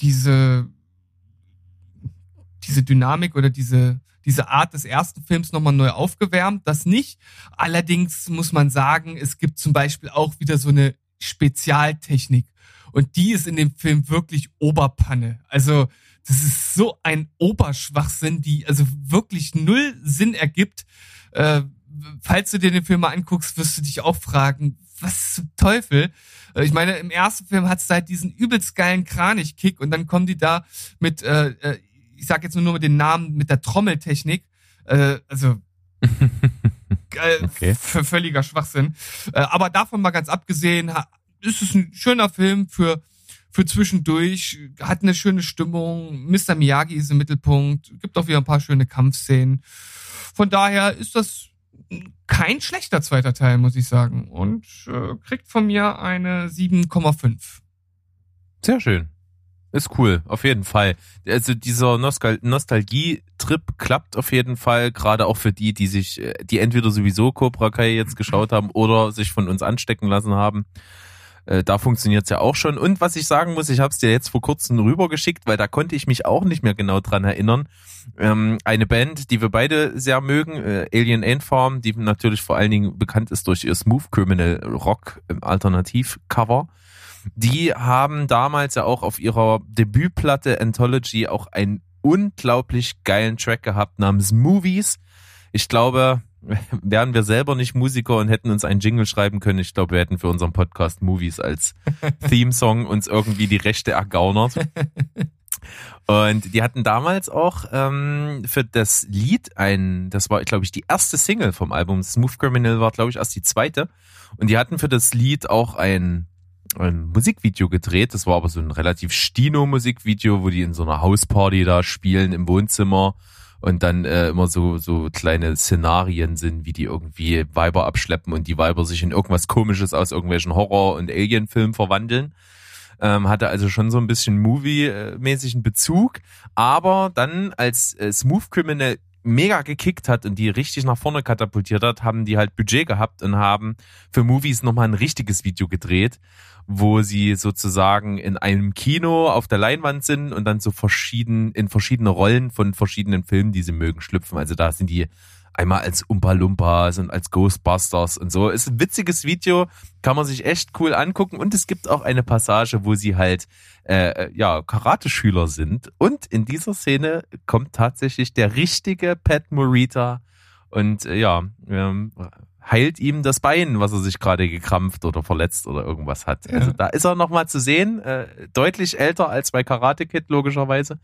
diese, diese Dynamik oder diese, diese Art des ersten Films nochmal neu aufgewärmt. Das nicht. Allerdings muss man sagen, es gibt zum Beispiel auch wieder so eine Spezialtechnik. Und die ist in dem Film wirklich Oberpanne. Also, das ist so ein Oberschwachsinn, die also wirklich null Sinn ergibt. Äh, falls du dir den Film mal anguckst, wirst du dich auch fragen, was zum Teufel? Äh, Ich meine, im ersten Film hat es halt diesen übelst geilen Kranich-Kick und dann kommen die da mit, äh, äh, ich sag jetzt nur mit den Namen, mit der Trommeltechnik. Äh, also äh, Okay. völliger Schwachsinn. Äh, aber davon mal ganz abgesehen, ist es ein schöner Film für für zwischendurch, hat eine schöne Stimmung. Mr. Miyagi ist im Mittelpunkt, gibt auch wieder ein paar schöne Kampfszenen. Von daher ist das kein schlechter zweiter Teil, muss ich sagen. Und äh, kriegt von mir eine 7,5. Sehr schön. Ist cool, auf jeden Fall. Also dieser Nostal Nostalgie-Trip klappt auf jeden Fall, gerade auch für die, die sich, äh, die entweder sowieso Cobra Kai jetzt geschaut haben oder sich von uns anstecken lassen haben. Äh, Da funktioniert's ja auch schon. Und was ich sagen muss, ich habe es dir jetzt vor kurzem rübergeschickt, weil da konnte ich mich auch nicht mehr genau dran erinnern. Ähm, eine Band, die wir beide sehr mögen, äh, Alien Ant Farm, die natürlich vor allen Dingen bekannt ist durch ihr Smooth Criminal Rock im Alternativ-Cover. Die haben damals ja auch auf ihrer Debütplatte Anthology auch einen unglaublich geilen Track gehabt namens Movies. Ich glaube, wären wir selber nicht Musiker und hätten uns einen Jingle schreiben können, ich glaube, wir hätten für unseren Podcast Movies als Theme-Song uns irgendwie die Rechte ergaunert. Und die hatten damals auch ähm, für das Lied ein, das war, glaube ich, die erste Single vom Album. Smooth Criminal war, glaube ich, erst die zweite. Und die hatten für das Lied auch ein, ein Musikvideo gedreht. Das war aber so ein relativ Stino-Musikvideo, wo die in so einer Hausparty da spielen im Wohnzimmer und dann äh, immer so so kleine Szenarien sind, wie die irgendwie Weiber abschleppen und die Weiber sich in irgendwas Komisches aus irgendwelchen Horror- und Alien-Filmen verwandeln. Ähm, hatte also schon so ein bisschen Movie-mäßigen Bezug, aber dann als äh, Smooth Criminal mega gekickt hat und die richtig nach vorne katapultiert hat, haben die halt Budget gehabt und haben für Movies nochmal ein richtiges Video gedreht, wo sie sozusagen in einem Kino auf der Leinwand sind und dann so verschieden, in verschiedene Rollen von verschiedenen Filmen, die sie mögen, schlüpfen. Also da sind die einmal als Umpa Lumpas und als Ghostbusters und so. Ist ein witziges Video, kann man sich echt cool angucken und es gibt auch eine Passage, wo sie halt äh, ja Karate-Schüler sind und in dieser Szene kommt tatsächlich der richtige Pat Morita und äh, ja ähm, heilt ihm das Bein, was er sich gerade gekrampft oder verletzt oder irgendwas hat. Also da ist er noch mal zu sehen, äh, deutlich älter als bei Karate Kid logischerweise.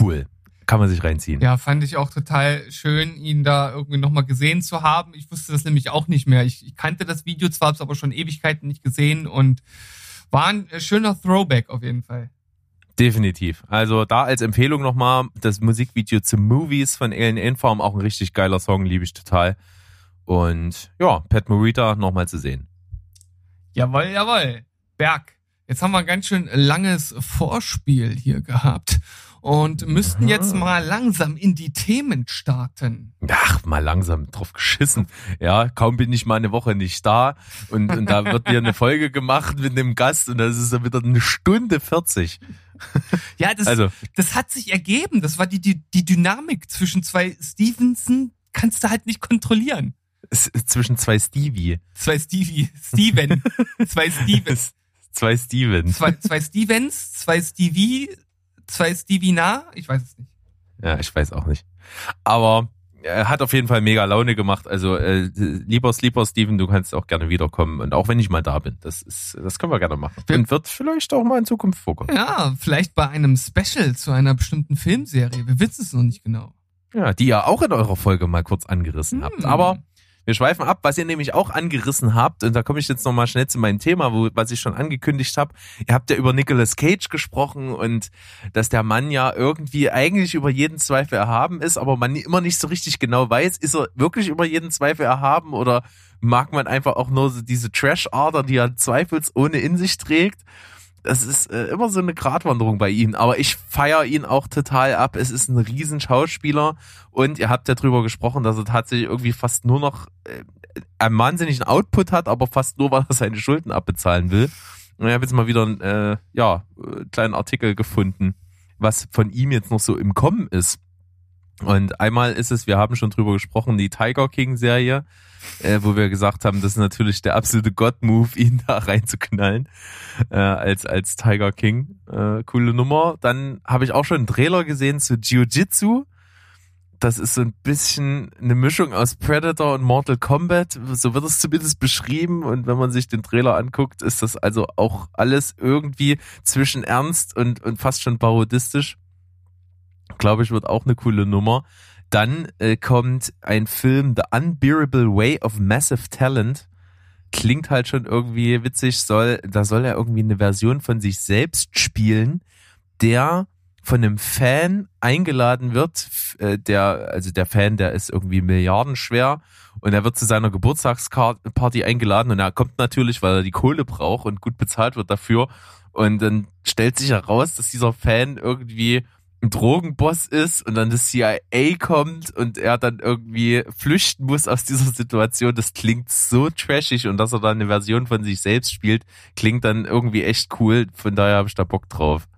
Cool. Kann man sich reinziehen. Ja, fand ich auch total schön, ihn da irgendwie nochmal gesehen zu haben. Ich wusste das nämlich auch nicht mehr. Ich, ich kannte das Video zwar, hab's aber schon Ewigkeiten nicht gesehen und war ein äh, schöner Throwback auf jeden Fall. Definitiv. Also da als Empfehlung nochmal das Musikvideo zu Movies von Alien Inform, auch ein richtig geiler Song, liebe ich total. Und ja, Pat Morita nochmal zu sehen. Jawohl, jawohl. Berg. Jetzt haben wir ein ganz schön langes Vorspiel hier gehabt und müssten jetzt mal langsam in die Themen starten. Ach, mal langsam drauf geschissen. Ja, kaum bin ich mal eine Woche nicht da und, und da wird wieder eine Folge gemacht mit einem Gast und das ist dann wieder eine Stunde 40. Ja, das, Also, das hat sich ergeben. Das war die, die, die Dynamik zwischen zwei Stevenson, kannst du halt nicht kontrollieren. Zwischen zwei Stevie. Zwei Stevie, Steven, zwei Stevens, Zwei Stevens. zwei, zwei Stevens, zwei Stevie, zwei Stevie nah, ich weiß es nicht. Ja, ich weiß auch nicht. Aber er hat auf jeden Fall mega Laune gemacht. Also äh, lieber Sleeper Steven, du kannst auch gerne wiederkommen. Und auch wenn ich mal da bin. Das ist, das können wir gerne machen. Und wird vielleicht auch mal in Zukunft vorkommen. Ja, vielleicht bei einem Special zu einer bestimmten Filmserie. Wir wissen es noch nicht genau. Ja, die ihr auch in eurer Folge mal kurz angerissen habt. Hm. Aber wir schweifen ab, was ihr nämlich auch angerissen habt, und da komme ich jetzt nochmal schnell zu meinem Thema, wo, was ich schon angekündigt habe. Ihr habt ja über Nicolas Cage gesprochen und dass der Mann ja irgendwie eigentlich über jeden Zweifel erhaben ist, aber man immer nicht so richtig genau weiß, ist er wirklich über jeden Zweifel erhaben oder mag man einfach auch nur diese Trash-Ader, die er zweifelsohne in sich trägt. Das ist äh, immer so eine Gratwanderung bei ihm, aber ich feiere ihn auch total ab. Es ist ein riesen Schauspieler und ihr habt ja drüber gesprochen, dass er tatsächlich irgendwie fast nur noch äh, einen wahnsinnigen Output hat, aber fast nur, weil er seine Schulden abbezahlen will. Und ich habe jetzt mal wieder einen äh, ja, äh, kleinen Artikel gefunden, was von ihm jetzt noch so im Kommen ist. Und einmal ist es, wir haben schon drüber gesprochen, die Tiger King Serie, äh, wo wir gesagt haben, das ist natürlich der absolute God-Move, ihn da reinzuknallen äh, als als Tiger King. Äh, coole Nummer. Dann habe ich auch schon einen Trailer gesehen zu Jiu-Jitsu. Das ist so ein bisschen eine Mischung aus Predator und Mortal Kombat. So wird es zumindest beschrieben. Und wenn man sich den Trailer anguckt, ist das also auch alles irgendwie zwischen ernst und, und fast schon parodistisch. Glaube ich, wird auch eine coole Nummer. Dann äh, kommt ein Film The Unbearable Way of Massive Talent. Klingt halt schon irgendwie witzig, soll, da soll er irgendwie eine Version von sich selbst spielen, der von einem Fan eingeladen wird, äh, der, also der Fan, der ist irgendwie milliardenschwer und er wird zu seiner Geburtstagsparty eingeladen und er kommt natürlich, weil er die Kohle braucht und gut bezahlt wird dafür und dann stellt sich heraus, dass dieser Fan irgendwie ein Drogenboss ist und dann das CIA kommt und er dann irgendwie flüchten muss aus dieser Situation, das klingt so trashig und dass er dann eine Version von sich selbst spielt, klingt dann irgendwie echt cool. Von daher habe ich da Bock drauf.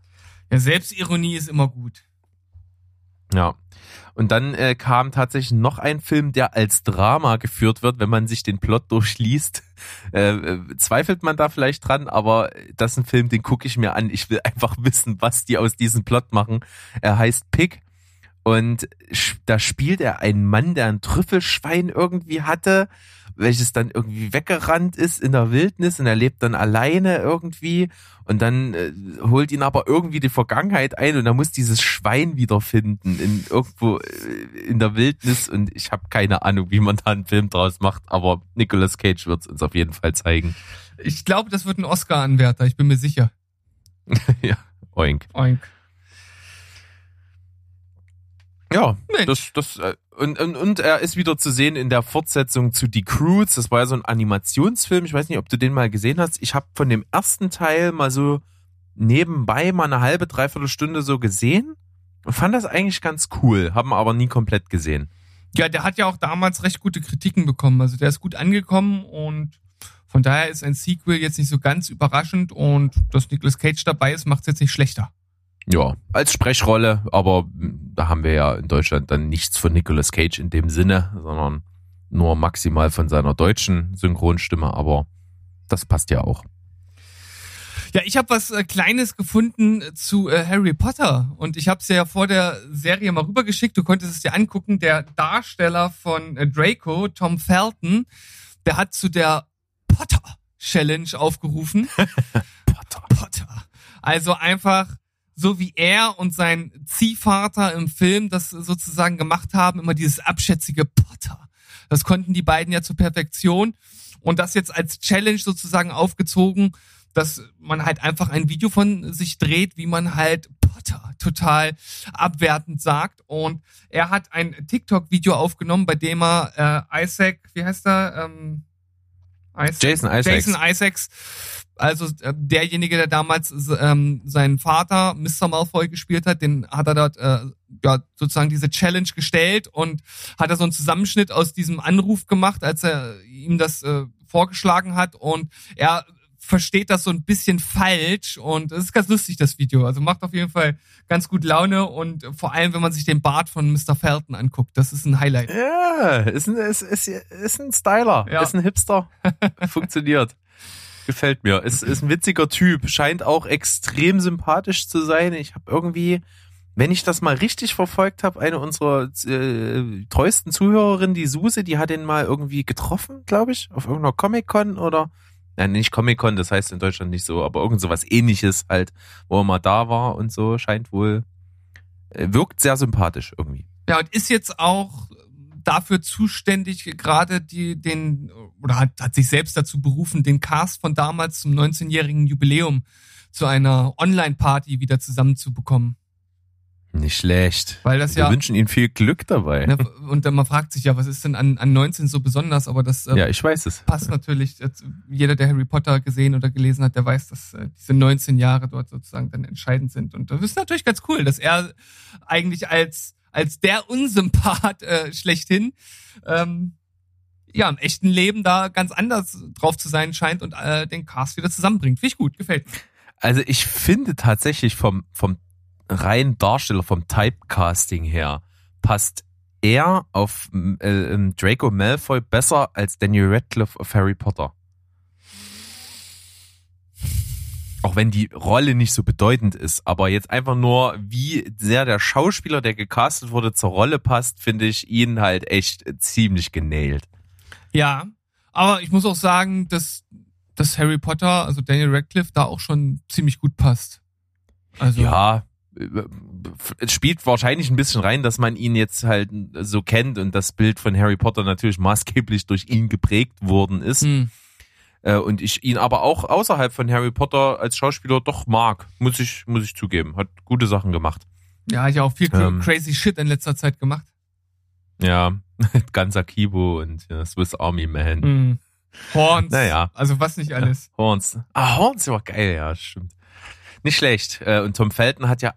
Ja, Selbstironie ist immer gut. Ja. Und dann äh, kam tatsächlich noch ein Film, der als Drama geführt wird, wenn man sich den Plot durchliest. Äh, äh, zweifelt man da vielleicht dran, aber das ist ein Film, den gucke ich mir an. Ich will einfach wissen, was die aus diesem Plot machen. Er heißt Pig und da spielt er einen Mann, der ein Trüffelschwein irgendwie hatte, welches dann irgendwie weggerannt ist in der Wildnis und er lebt dann alleine irgendwie und dann äh, holt ihn aber irgendwie die Vergangenheit ein und er muss dieses Schwein wiederfinden in irgendwo äh, in der Wildnis und ich habe keine Ahnung, wie man da einen Film draus macht, aber Nicolas Cage wird es uns auf jeden Fall zeigen. Ich glaube, das wird ein Oscar-Anwärter, ich bin mir sicher. ja, oink. Oink. Ja, Mensch. das, das, äh, und, und, und er ist wieder zu sehen in der Fortsetzung zu Die Croods. Das war ja so ein Animationsfilm. Ich weiß nicht, ob du den mal gesehen hast. Ich habe von dem ersten Teil mal so nebenbei mal eine halbe, dreiviertel Stunde so gesehen und fand das eigentlich ganz cool, haben aber nie komplett gesehen. Ja, der hat ja auch damals recht gute Kritiken bekommen. Also der ist gut angekommen und von daher ist ein Sequel jetzt nicht so ganz überraschend und dass Nicolas Cage dabei ist, macht es jetzt nicht schlechter. Ja, als Sprechrolle, aber da haben wir ja in Deutschland dann nichts von Nicolas Cage in dem Sinne, sondern nur maximal von seiner deutschen Synchronstimme, aber das passt ja auch. Ja, ich habe was äh, Kleines gefunden äh, zu äh, Harry Potter und ich habe es ja vor der Serie mal rübergeschickt. Du konntest es dir angucken. Der Darsteller von äh, Draco, Tom Felton, der hat zu der Potter Challenge aufgerufen. Potter. Potter. Also einfach so wie er und sein Ziehvater im Film das sozusagen gemacht haben, immer dieses abschätzige Potter. Das konnten die beiden ja zur Perfektion und das jetzt als Challenge sozusagen aufgezogen, dass man halt einfach ein Video von sich dreht, wie man halt Potter total abwertend sagt. Und er hat ein TikTok-Video aufgenommen, bei dem er äh, Isaac, wie heißt er? Ähm, Isaac? Jason Isaacs. Jason Isaacs, also äh, derjenige, der damals ähm, seinen Vater Mr. Malfoy gespielt hat, den hat er dort äh, ja sozusagen diese Challenge gestellt und hat er so einen Zusammenschnitt aus diesem Anruf gemacht, als er ihm das äh, vorgeschlagen hat und er versteht das so ein bisschen falsch und es ist ganz lustig, das Video. Also macht auf jeden Fall ganz gut Laune und vor allem, wenn man sich den Bart von Mr. Felton anguckt, das ist ein Highlight. Ja, ist ein, ist, ist, ist ein Styler, Ja. ist ein Hipster. Funktioniert. Gefällt mir. Ist, ist ein witziger Typ. Scheint auch extrem sympathisch zu sein. Ich habe irgendwie, wenn ich das mal richtig verfolgt habe, eine unserer äh, treuesten Zuhörerinnen, die Suse, die hat ihn mal irgendwie getroffen, glaube ich, auf irgendeiner Comic-Con oder Nein, nicht Comic-Con, das heißt in Deutschland nicht so, aber irgend so was ähnliches halt, wo er mal da war und so, scheint wohl, äh, wirkt sehr sympathisch irgendwie. Ja, und ist jetzt auch dafür zuständig, gerade die, den, oder hat, hat sich selbst dazu berufen, den Cast von damals zum 19-jährigen Jubiläum zu einer Online-Party wieder zusammenzubekommen. Nicht schlecht. Weil das Wir ja, wünschen Ihnen viel Glück dabei. ne, und dann man fragt sich ja, was ist denn an, an 19 so besonders, aber das äh, Ja, ich weiß es. passt natürlich, jeder, der Harry Potter gesehen oder gelesen hat, der weiß, dass äh, diese 19 Jahre dort sozusagen dann entscheidend sind. Und das ist natürlich ganz cool, dass er eigentlich als, als der Unsympath äh, schlechthin ähm, ja, im echten Leben da ganz anders drauf zu sein scheint und äh, den Cast wieder zusammenbringt. Finde ich gut, gefällt mir. Also ich finde tatsächlich vom, vom reinen Darsteller, vom Typecasting her, passt er auf äh, ähm, Draco Malfoy besser als Daniel Radcliffe auf Harry Potter. Auch wenn die Rolle nicht so bedeutend ist, aber jetzt einfach nur, wie sehr der Schauspieler, der gecastet wurde, zur Rolle passt, finde ich ihn halt echt ziemlich genailt. Ja, aber ich muss auch sagen, dass, dass Harry Potter, also Daniel Radcliffe, da auch schon ziemlich gut passt. Also, Ja, äh, es spielt wahrscheinlich ein bisschen rein, dass man ihn jetzt halt so kennt und das Bild von Harry Potter natürlich maßgeblich durch ihn geprägt worden ist. hm, Äh, Und ich ihn aber auch außerhalb von Harry Potter als Schauspieler doch mag, muss ich, muss ich zugeben. Hat gute Sachen gemacht. ja, hat ja auch viel Ähm. crazy shit in letzter Zeit gemacht. Ja, ganz Akibo und ja, Swiss Army Man. Hm. Horns. Naja. Also was nicht alles. Horns. Ah, Horns war geil, ja, stimmt. Nicht schlecht. Äh, Und Tom Felton hat ja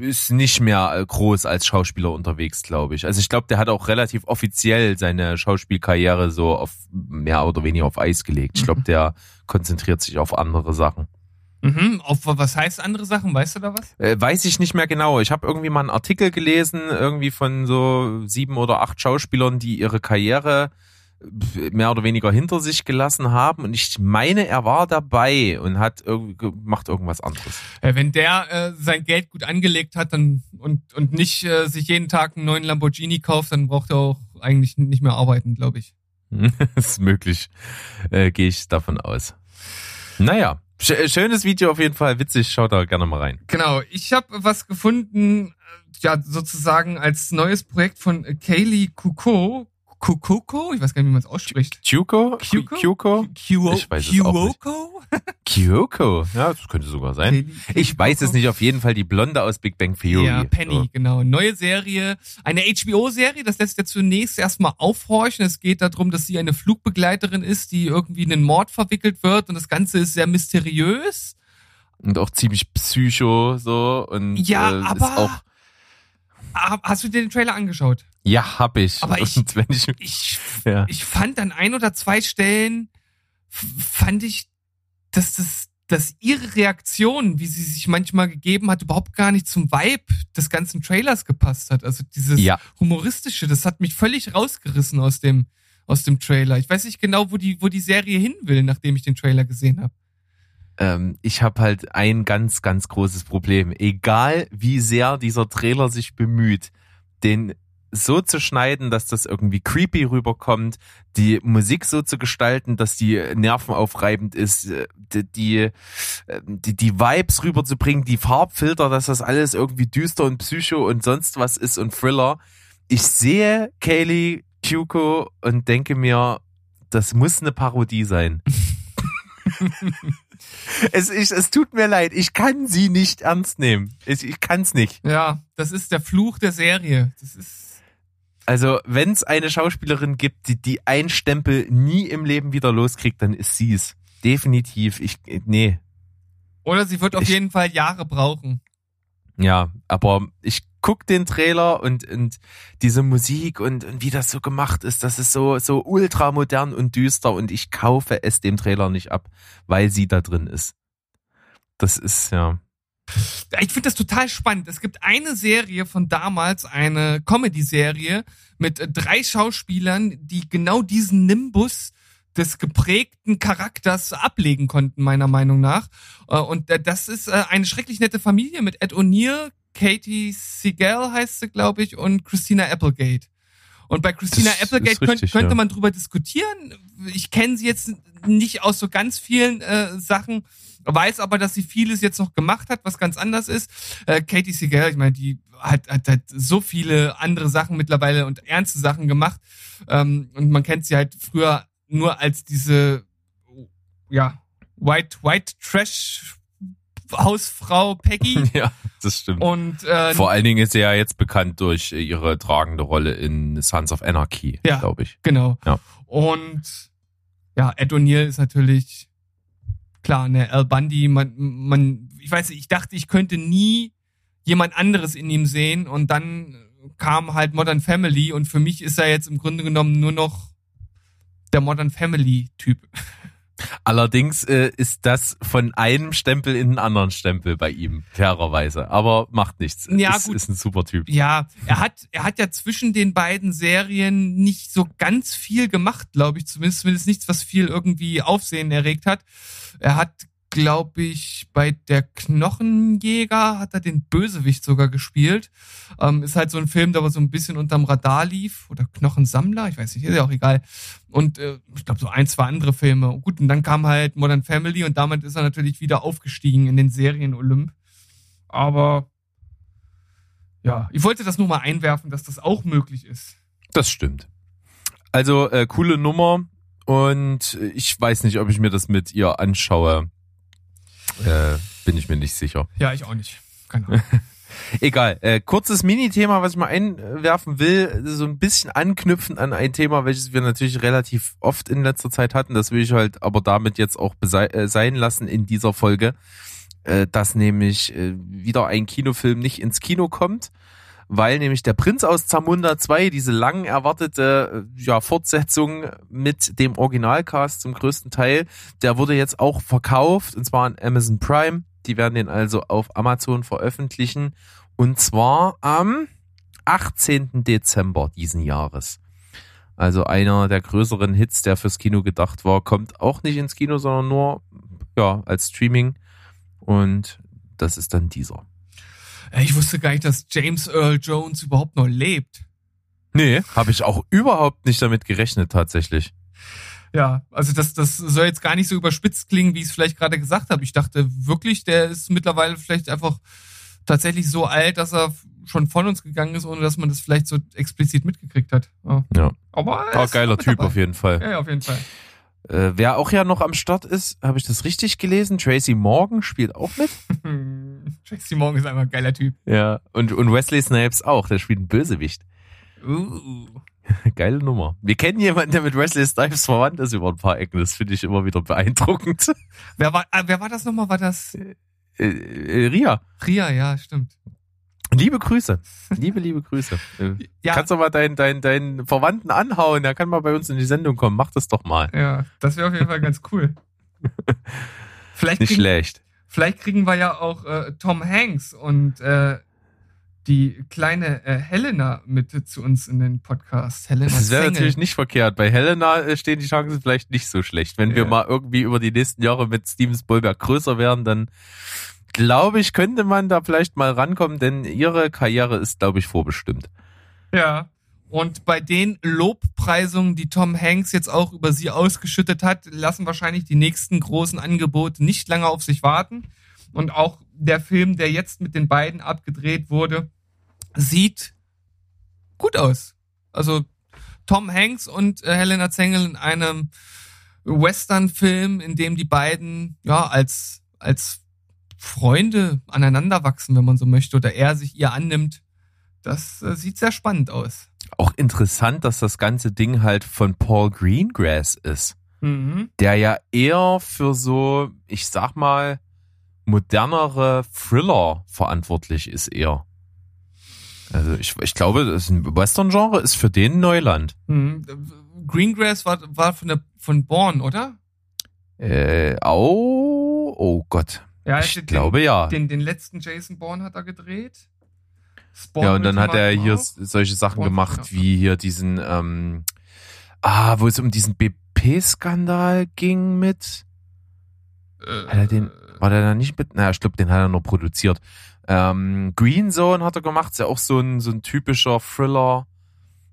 ist nicht mehr äh, groß als Schauspieler unterwegs, glaube ich. Also ich glaube, der hat auch relativ offiziell seine Schauspielkarriere so auf mehr oder weniger auf Eis gelegt. Ich glaube, der konzentriert sich auf andere Sachen. Mhm. Auf was heißt andere Sachen? Weißt du da was? Äh, weiß ich nicht mehr genau. Ich habe irgendwie mal einen Artikel gelesen, irgendwie von so sieben oder acht Schauspielern, die ihre Karriere äh, mehr oder weniger hinter sich gelassen haben. Und ich meine, er war dabei und hat irgendwie macht irgendwas anderes. Wenn der äh, sein Geld gut angelegt hat dann und, und nicht äh, sich jeden Tag einen neuen Lamborghini kauft, dann braucht er auch eigentlich nicht mehr arbeiten, glaube ich. ist möglich, äh, gehe ich davon aus. Naja, sch schönes Video auf jeden Fall, witzig, schaut da gerne mal rein. Genau, ich habe was gefunden, äh, ja, sozusagen als neues Projekt von äh, Kaylee Kuko. Kukoko? Ich weiß gar nicht, wie man es ausspricht. Kyuko? Kyuko? Kyuko? Kyoko? Kyoko? Ja, das könnte sogar sein. Ich weiß es nicht, auf jeden Fall die Blonde aus Big Bang Theory. Ja, Penny, genau. Neue Serie, eine HBO-Serie, das lässt ja zunächst erstmal aufhorchen. Es geht darum, dass sie eine Flugbegleiterin ist, die irgendwie in einen Mord verwickelt wird und das Ganze ist sehr mysteriös. Und auch ziemlich psycho, so. Und, Ja, äh, aber- Ist auch, Hast du dir den Trailer angeschaut? Ja, hab ich. Aber ich- ich, Ich, ja. ich fand an ein oder zwei Stellen, fand ich, dass das, dass ihre Reaktion, wie sie sich manchmal gegeben hat, überhaupt gar nicht zum Vibe des ganzen Trailers gepasst hat. Also dieses Ja. humoristische, das hat mich völlig rausgerissen aus dem, aus dem Trailer. Ich weiß nicht genau, wo die, wo die Serie hin will, nachdem ich den Trailer gesehen habe. ähm, ich habe halt ein ganz, ganz großes Problem. Egal wie sehr dieser Trailer sich bemüht, den so zu schneiden, dass das irgendwie creepy rüberkommt, die Musik so zu gestalten, dass die nervenaufreibend ist, äh, die, die, äh, die, die Vibes rüberzubringen, die Farbfilter, dass das alles irgendwie düster und psycho und sonst was ist und Thriller. Ich sehe Kaylee Kyuko und denke mir, das muss eine Parodie sein. es, ich, es tut mir leid, ich kann sie nicht ernst nehmen. Ich, ich kann es nicht. Ja, das ist der Fluch der Serie. Das ist, Also, wenn es eine Schauspielerin gibt, die die ein Stempel nie im Leben wieder loskriegt, dann ist sie es. Definitiv. Ich, nee. oder sie wird auf Ich- jeden Fall Jahre brauchen. Ja, aber ich guck den Trailer und, und diese Musik und, und wie das so gemacht ist, das ist so, so ultramodern und düster und ich kaufe es dem Trailer nicht ab, weil sie da drin ist. Das ist, ja. Ich finde das total spannend. Es gibt eine Serie von damals, eine Comedy-Serie mit äh, drei Schauspielern, die genau diesen Nimbus des geprägten Charakters ablegen konnten, meiner Meinung nach. Äh, Und äh, das ist eine schrecklich nette Familie mit Ed O'Neill, Katie Siegel heißt sie, glaube ich, und Christina Applegate. Und bei Christina Das Applegate könnt, richtig, könnte ja. man drüber diskutieren. Ich kenne sie jetzt nicht aus so ganz vielen äh, Sachen, weiß aber, dass sie vieles jetzt noch gemacht hat, was ganz anders ist. Äh, Katie Siegel, ich meine, die hat, hat, hat so viele andere Sachen mittlerweile und ernste Sachen gemacht. Ähm, und man kennt sie halt früher nur als diese, ja, White, White Trash Hausfrau Peggy. ja, das stimmt. Und äh, Vor allen Dingen ist sie ja jetzt bekannt durch ihre tragende Rolle in Sons of Anarchy, Ja. glaube ich. Genau. Ja. Und ja, Ed O'Neill ist natürlich klar, ne, Al Bundy, man, man, ich weiß nicht, ich dachte, ich könnte nie jemand anderes in ihm sehen und dann kam halt Modern Family und für mich ist er jetzt im Grunde genommen nur noch der Modern Family Typ. Allerdings äh, ist das von einem Stempel in einen anderen Stempel bei ihm, fairerweise. Aber macht nichts. Ja, ist, gut. ist ein super Typ. Ja, er hat, er hat ja zwischen den beiden Serien nicht so ganz viel gemacht, glaube ich. Zumindest, zumindest nichts, was viel irgendwie Aufsehen erregt hat. Er hat, glaube ich, bei der Knochenjäger hat er den Bösewicht sogar gespielt. Ähm, ist halt so ein Film, der aber so ein bisschen unterm Radar lief. Oder Knochensammler, ich weiß nicht, ist ja auch egal. Und äh, ich glaube, so ein, zwei andere Filme. Gut, und dann kam halt Modern Family und damit ist er natürlich wieder aufgestiegen in den Serien Olymp. Aber ja, ich wollte das nur mal einwerfen, dass das auch möglich ist. Das stimmt. Also äh, coole Nummer und ich weiß nicht, ob ich mir das mit ihr anschaue. Äh, bin ich mir nicht sicher. Ja, ich auch nicht. Keine Ahnung. Egal. Äh, kurzes Mini-Thema, was ich mal einwerfen will, so ein bisschen anknüpfend an ein Thema, welches wir natürlich relativ oft in letzter Zeit hatten. Das will ich halt aber damit jetzt auch äh, sein lassen in dieser Folge, äh, dass nämlich äh, wieder ein Kinofilm nicht ins Kino kommt, weil nämlich der Prinz aus Zamunda 2, diese lang erwartete äh, ja, Fortsetzung mit dem Originalcast zum größten Teil, der wurde jetzt auch verkauft und zwar an Amazon Prime. Die werden den also auf Amazon veröffentlichen und zwar am 18. Dezember diesen Jahres. Also einer der größeren Hits, der fürs Kino gedacht war, kommt auch nicht ins Kino, sondern nur ja, als Streaming und das ist dann dieser. Ey, Ich wusste gar nicht, dass James Earl Jones überhaupt noch lebt. Nee, habe ich auch überhaupt nicht damit gerechnet tatsächlich. Ja, also das, das soll jetzt gar nicht so überspitzt klingen, wie ich es vielleicht gerade gesagt habe. Ich dachte wirklich, der ist mittlerweile vielleicht einfach tatsächlich so alt, dass er schon von uns gegangen ist, ohne dass man das vielleicht so explizit mitgekriegt hat. Ja. Ja. Aber er ist geiler Typ dabei. auf jeden Fall. Ja, ja, auf jeden Fall. Äh, wer auch ja noch am Start ist, habe ich das richtig gelesen? Tracy Morgan spielt auch mit. Tracy Morgan ist einfach ein geiler Typ. Ja. Und, und Wesley Snipes auch, der spielt einen Bösewicht. Uh. Geile Nummer. Wir kennen jemanden, der mit Wesley Snipes verwandt ist über ein paar Ecken. Das finde ich immer wieder beeindruckend. Wer war, ah, wer war das nochmal? War das Äh, äh, Ria, Ria? Ja, stimmt. Liebe Grüße. Liebe, liebe Grüße. Ja, Kannst du mal deinen deinen deinen Verwandten anhauen, der kann mal bei uns in die Sendung kommen. Mach das doch mal. ja, das wäre auf jeden Fall ganz cool. Vielleicht Nicht kriegen, schlecht. vielleicht kriegen wir ja auch äh, Tom Hanks und äh, die kleine äh, Helena mit zu uns in den Podcast. Helena Das wäre natürlich nicht verkehrt. Bei Helena äh, stehen die Chancen vielleicht nicht so schlecht. Wenn wir Ja. mal irgendwie über die nächsten Jahre mit Steven Spielberg größer werden, dann glaube ich, könnte man da vielleicht mal rankommen, denn ihre Karriere ist, glaube ich, vorbestimmt. Ja. Und bei den Lobpreisungen, die Tom Hanks jetzt auch über sie ausgeschüttet hat, lassen wahrscheinlich die nächsten großen Angebote nicht lange auf sich warten. Und auch der Film, der jetzt mit den beiden abgedreht wurde, sieht gut aus. Also Tom Hanks und äh, Helena Zengel in einem Western-Film, in dem die beiden ja als als Freunde aneinander wachsen, wenn man so möchte, oder er sich ihr annimmt. Das äh, sieht sehr spannend aus. Auch interessant, dass das ganze Ding halt von Paul Greengrass ist, Mhm. der ja eher für so, ich sag mal, modernere Thriller verantwortlich ist eher. Also ich, ich glaube, das Western-Genre ist für den Neuland. Mhm. Greengrass war, war von der von Born, oder? Äh, au, oh Gott. Ja, ich den, glaube ja. Den, den letzten Jason Bourne hat er gedreht. Spawn ja, und dann hat er hier auch. solche Sachen Spawn gemacht, wie hier diesen, ähm, ah, wo es um diesen BP-Skandal ging mit. Äh, Hat er den, war der da nicht mit? Na, ich glaube, den hat er nur produziert. Ähm, Green Zone hat er gemacht, ist ja auch so ein, so ein typischer Thriller.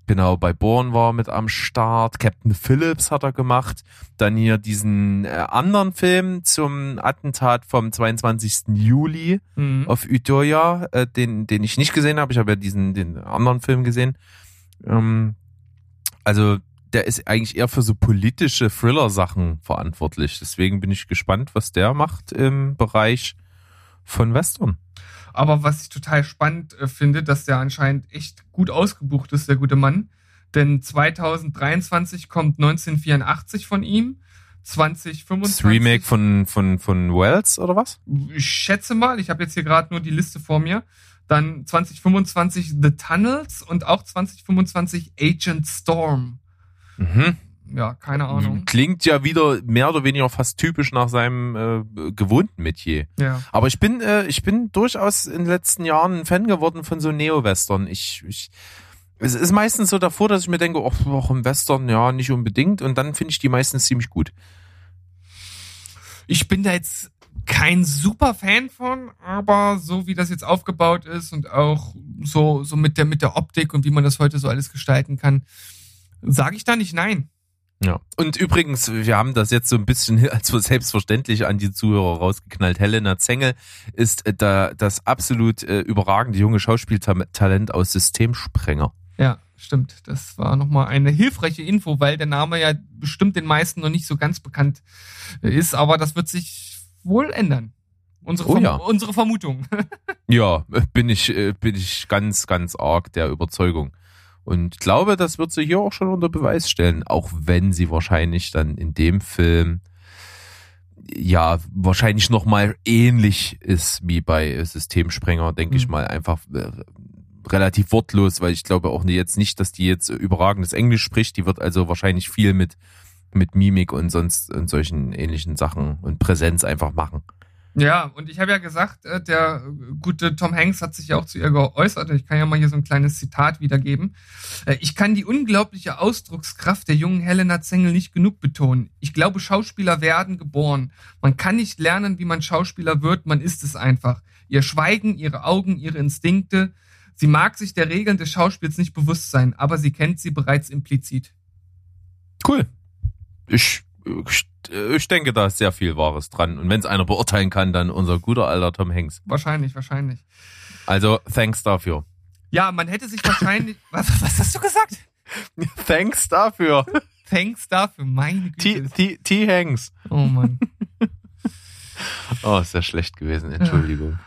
Genau, bei Bourne war mit am Start. Captain Phillips hat er gemacht. Dann hier diesen äh, anderen Film zum Attentat vom 22. Juli mhm. auf Utøya, äh, den, den ich nicht gesehen habe. Ich habe ja diesen den anderen Film gesehen. Ähm, also der ist eigentlich eher für so politische Thriller-Sachen verantwortlich. Deswegen bin ich gespannt, was der macht im Bereich von Western. Aber was ich total spannend äh, finde, dass der anscheinend echt gut ausgebucht ist, der gute Mann. Denn 2023 kommt 1984 von ihm. 2025. Das Remake von, von, von Wells oder was? Ich schätze mal, ich habe jetzt hier gerade nur die Liste vor mir. Dann 2025 The Tunnels und auch 2025 Agent Storm. Mhm. Ja, keine Ahnung. Klingt ja wieder mehr oder weniger fast typisch nach seinem äh, gewohnten Metier. Ja. Aber ich bin, äh, ich bin durchaus in den letzten Jahren ein Fan geworden von so Neo-Western. Ich, ich, es ist meistens so davor, dass ich mir denke, ach, auch im Western, ja, nicht unbedingt. Und dann finde ich die meistens ziemlich gut. Ich bin da jetzt kein super Fan von, aber so wie das jetzt aufgebaut ist und auch so, so mit der, mit der Optik und wie man das heute so alles gestalten kann, sage ich da nicht nein. Ja. Und übrigens, wir haben das jetzt so ein bisschen als selbstverständlich an die Zuhörer rausgeknallt. Helena Zengel ist äh, da das absolut äh, überragende junge Schauspieltalent aus Systemsprenger. Ja, stimmt. Das war nochmal eine hilfreiche Info, weil der Name ja bestimmt den meisten noch nicht so ganz bekannt ist, aber das wird sich wohl ändern. Unsere, Oh Verm ja. unsere Vermutung. Ja, äh, bin ich, äh, bin ich ganz, ganz arg der Überzeugung. Und glaube, das wird sie hier auch schon unter Beweis stellen, auch wenn sie wahrscheinlich dann in dem Film ja wahrscheinlich nochmal ähnlich ist wie bei Systemsprenger, denke ich Mhm. mal, einfach äh, relativ wortlos, weil ich glaube auch jetzt nicht, dass die jetzt überragendes Englisch spricht. Die wird also wahrscheinlich viel mit mit Mimik und sonst und solchen ähnlichen Sachen und Präsenz einfach machen. Ja, und ich habe ja gesagt, äh, der gute Tom Hanks hat sich ja auch zu ihr geäußert. Ich kann ja mal hier so ein kleines Zitat wiedergeben. Äh, Ich kann die unglaubliche Ausdruckskraft der jungen Helena Zengel nicht genug betonen. Ich glaube, Schauspieler werden geboren. Man kann nicht lernen, wie man Schauspieler wird, man ist es einfach. Ihr Schweigen, ihre Augen, ihre Instinkte. Sie mag sich der Regeln des Schauspiels nicht bewusst sein, aber sie kennt sie bereits implizit. Cool. Ich, ich, ich denke, da ist sehr viel Wahres dran. Und wenn es einer beurteilen kann, dann unser guter alter Tom Hanks. Wahrscheinlich, wahrscheinlich. Also, thanks dafür. Ja, man hätte sich wahrscheinlich. was, was hast du gesagt? Thanks dafür. Thanks dafür, meine T, Güte. T, T Hanks. Oh Mann. Oh, ist ja schlecht gewesen. Entschuldigung.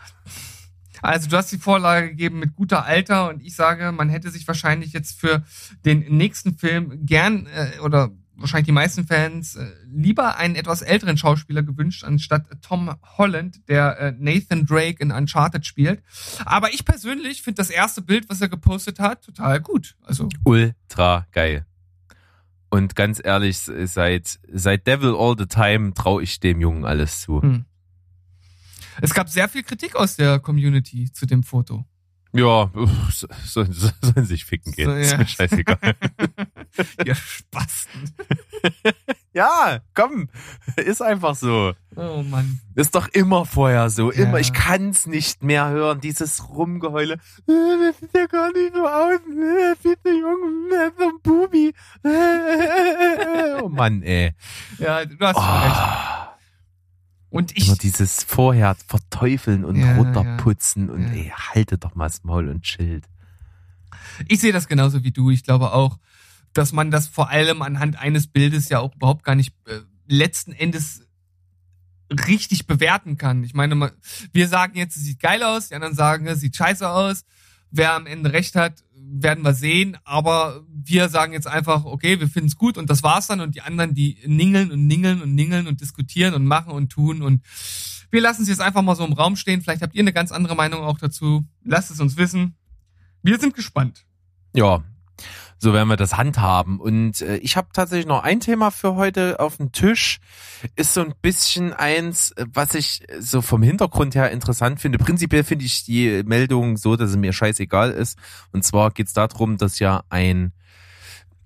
Also du hast die Vorlage gegeben mit guter Alter und ich sage, man hätte sich wahrscheinlich jetzt für den nächsten Film gern äh, oder wahrscheinlich die meisten Fans äh, lieber einen etwas älteren Schauspieler gewünscht, anstatt Tom Holland, der äh, Nathan Drake in Uncharted spielt. Aber ich persönlich finde das erste Bild, was er gepostet hat, total gut. Also Ultra geil. Und ganz ehrlich, seit, seit Devil All the Time traue ich dem Jungen alles zu. hm. es gab sehr viel Kritik aus der Community zu dem Foto. Ja, so- sollen so, sollen sich ficken gehen. So, Ist ja. mir scheißegal. Ihr Spasten. ja, komm. Ist einfach so. Oh Mann. Ist doch immer vorher so. Immer. Ja. Ich kann's nicht mehr hören. Dieses Rumgeheule. Äh, Das sieht ja gar nicht so aus. Äh, Viel zu jung. äh, So ein Bubi. Äh, äh, äh. Oh Mann, ey. Ja, du hast recht. Und ich, immer dieses vorher verteufeln und Ja, runterputzen und ja. ey, haltet doch mal das Maul und chillt. Ich sehe das genauso wie du. Ich glaube auch, dass man das vor allem anhand eines Bildes ja auch überhaupt gar nicht äh, letzten Endes richtig bewerten kann. Ich meine, wir sagen jetzt, es sieht geil aus, die anderen sagen, es sieht scheiße aus. Wer am Ende recht hat, werden wir sehen. Aber wir sagen jetzt einfach, okay, wir finden es gut und das war's dann. Und die anderen, die ningeln und ningeln und ningeln und diskutieren und machen und tun. Und wir lassen es jetzt einfach mal so im Raum stehen. Vielleicht habt ihr eine ganz andere Meinung auch dazu. Lasst es uns wissen. Wir sind gespannt. Ja, so werden wir das handhaben. Und äh, ich habe tatsächlich noch ein Thema für heute auf dem Tisch. Ist so ein bisschen eins, äh, was ich so vom Hintergrund her interessant finde. Prinzipiell finde ich die Meldung so, dass es mir scheißegal ist. Und zwar geht es darum, dass ja ein,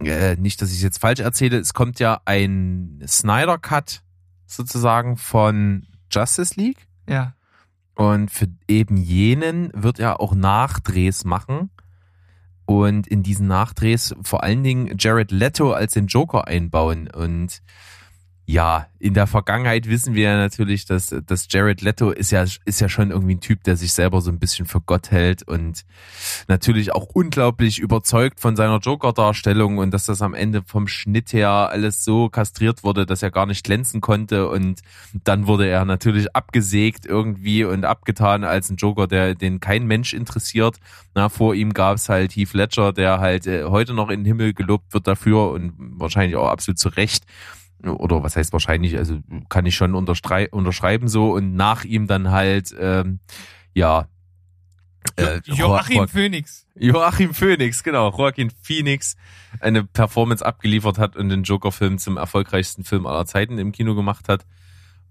äh, nicht, dass ich jetzt falsch erzähle, es kommt ja ein Snyder Cut sozusagen von Justice League. Ja. Und für eben jenen wird er auch Nachdrehs machen. Und in diesen Nachdrehs vor allen Dingen Jared Leto als den Joker einbauen. Und ja, in der Vergangenheit wissen wir ja natürlich, dass, dass Jared Leto ist ja, ist ja schon irgendwie ein Typ, der sich selber so ein bisschen für Gott hält und natürlich auch unglaublich überzeugt von seiner Joker-Darstellung und dass das am Ende vom Schnitt her alles so kastriert wurde, dass er gar nicht glänzen konnte und dann wurde er natürlich abgesägt irgendwie und abgetan als ein Joker, der den kein Mensch interessiert. Na, vor ihm gab's halt Heath Ledger, der halt äh, heute noch in den Himmel gelobt wird dafür und wahrscheinlich auch absolut zu Recht oder was heißt wahrscheinlich, also kann ich schon unterschreiben so und nach ihm dann halt, ähm, ja, Äh, Joachim Jo- Phoenix. Joachim Phoenix, genau. Joaquin Phoenix eine Performance abgeliefert hat und den Joker-Film zum erfolgreichsten Film aller Zeiten im Kino gemacht hat.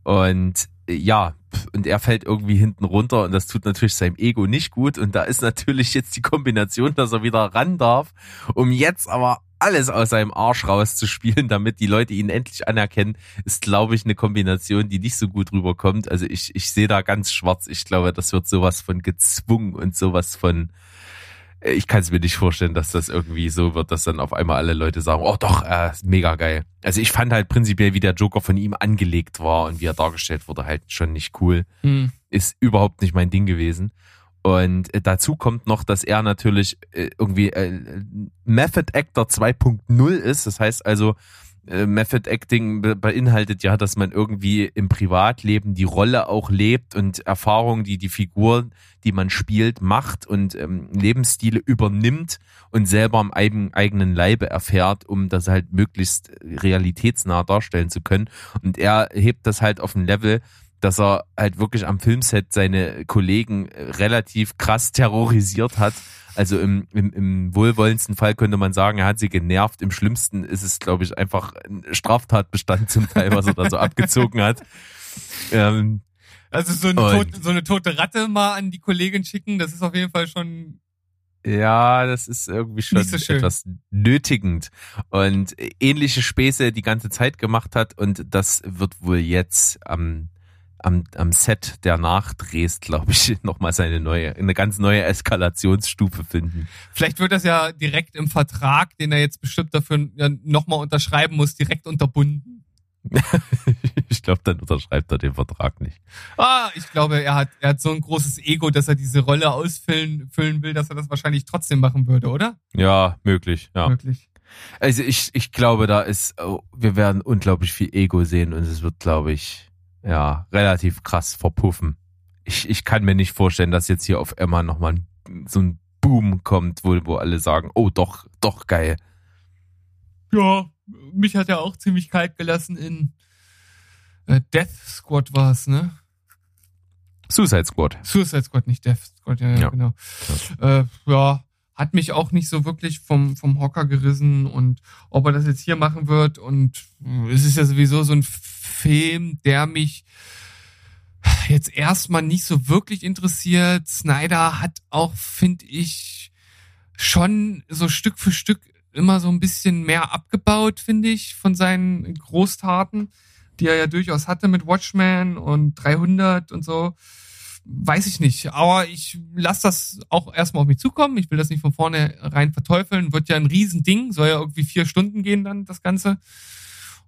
Und äh, ja, und er fällt irgendwie hinten runter und das tut natürlich seinem Ego nicht gut. Und da ist natürlich jetzt die Kombination, dass er wieder ran darf, um jetzt aber alles aus seinem Arsch rauszuspielen, damit die Leute ihn endlich anerkennen, ist, glaube ich, eine Kombination, die nicht so gut rüberkommt. Also ich, ich sehe da ganz schwarz. Ich glaube, das wird sowas von gezwungen und sowas von ich kann es mir nicht vorstellen, dass das irgendwie so wird, dass dann auf einmal alle Leute sagen, oh doch, äh, mega geil. Also ich fand halt prinzipiell, wie der Joker von ihm angelegt war und wie er dargestellt wurde, halt schon nicht cool. Hm. Ist überhaupt nicht mein Ding gewesen. Und äh, dazu kommt noch, dass er natürlich äh, irgendwie äh, Method Actor 2.0 ist. Das heißt also, Method Acting be beinhaltet ja, dass man irgendwie im Privatleben die Rolle auch lebt und Erfahrungen, die die Figur, die man spielt, macht und ähm, Lebensstile übernimmt und selber am eigen, eigenen Leibe erfährt, um das halt möglichst realitätsnah darstellen zu können. Und er hebt das halt auf ein Level, dass er halt wirklich am Filmset seine Kollegen relativ krass terrorisiert hat. Also im, im, im wohlwollendsten Fall könnte man sagen, er hat sie genervt. Im schlimmsten ist es, glaube ich, einfach ein Straftatbestand zum Teil, was er da so abgezogen hat. Ähm, Also so eine, Und- tot, so eine tote Ratte mal an die Kollegin schicken, das ist auf jeden Fall schon. ja, das ist irgendwie schon so etwas nötigend. Und ähnliche Späße die ganze Zeit gemacht hat. Und das wird wohl jetzt am, am, am Set der Nachdrehs, glaube ich, nochmal seine neue, eine ganz neue Eskalationsstufe finden. Vielleicht wird das ja direkt im Vertrag, den er jetzt bestimmt dafür ja nochmal unterschreiben muss, direkt unterbunden. ich glaube, dann unterschreibt er den Vertrag nicht. Ah, ich glaube, er hat, er hat so ein großes Ego, dass er diese Rolle ausfüllen füllen will, dass er das wahrscheinlich trotzdem machen würde, oder? Ja, möglich, ja. Wirklich. Also ich, ich glaube, da ist, oh, wir werden unglaublich viel Ego sehen und es wird, glaube ich, ja, relativ krass verpuffen. Ich, ich kann mir nicht vorstellen, dass jetzt hier auf Emma nochmal so ein Boom kommt, wo, wo alle sagen, oh doch, doch geil. Ja, mich hat er auch ziemlich kalt gelassen in äh, Death Squad war es, ne? Suicide Squad. Suicide Squad, nicht Death Squad, ja, ja, Ja. genau. Äh, ja, hat mich auch nicht so wirklich vom, vom Hocker gerissen und ob er das jetzt hier machen wird und äh, es ist ja sowieso so ein Film, der mich jetzt erstmal nicht so wirklich interessiert. Snyder hat auch, finde ich, schon so Stück für Stück immer so ein bisschen mehr abgebaut, finde ich, von seinen Großtaten, die er ja durchaus hatte mit Watchmen und 300 und so. Weiß ich nicht, aber ich lasse das auch erstmal auf mich zukommen. Ich will das nicht von vorne rein verteufeln. Wird ja ein Riesending, soll ja irgendwie vier Stunden gehen dann, das Ganze.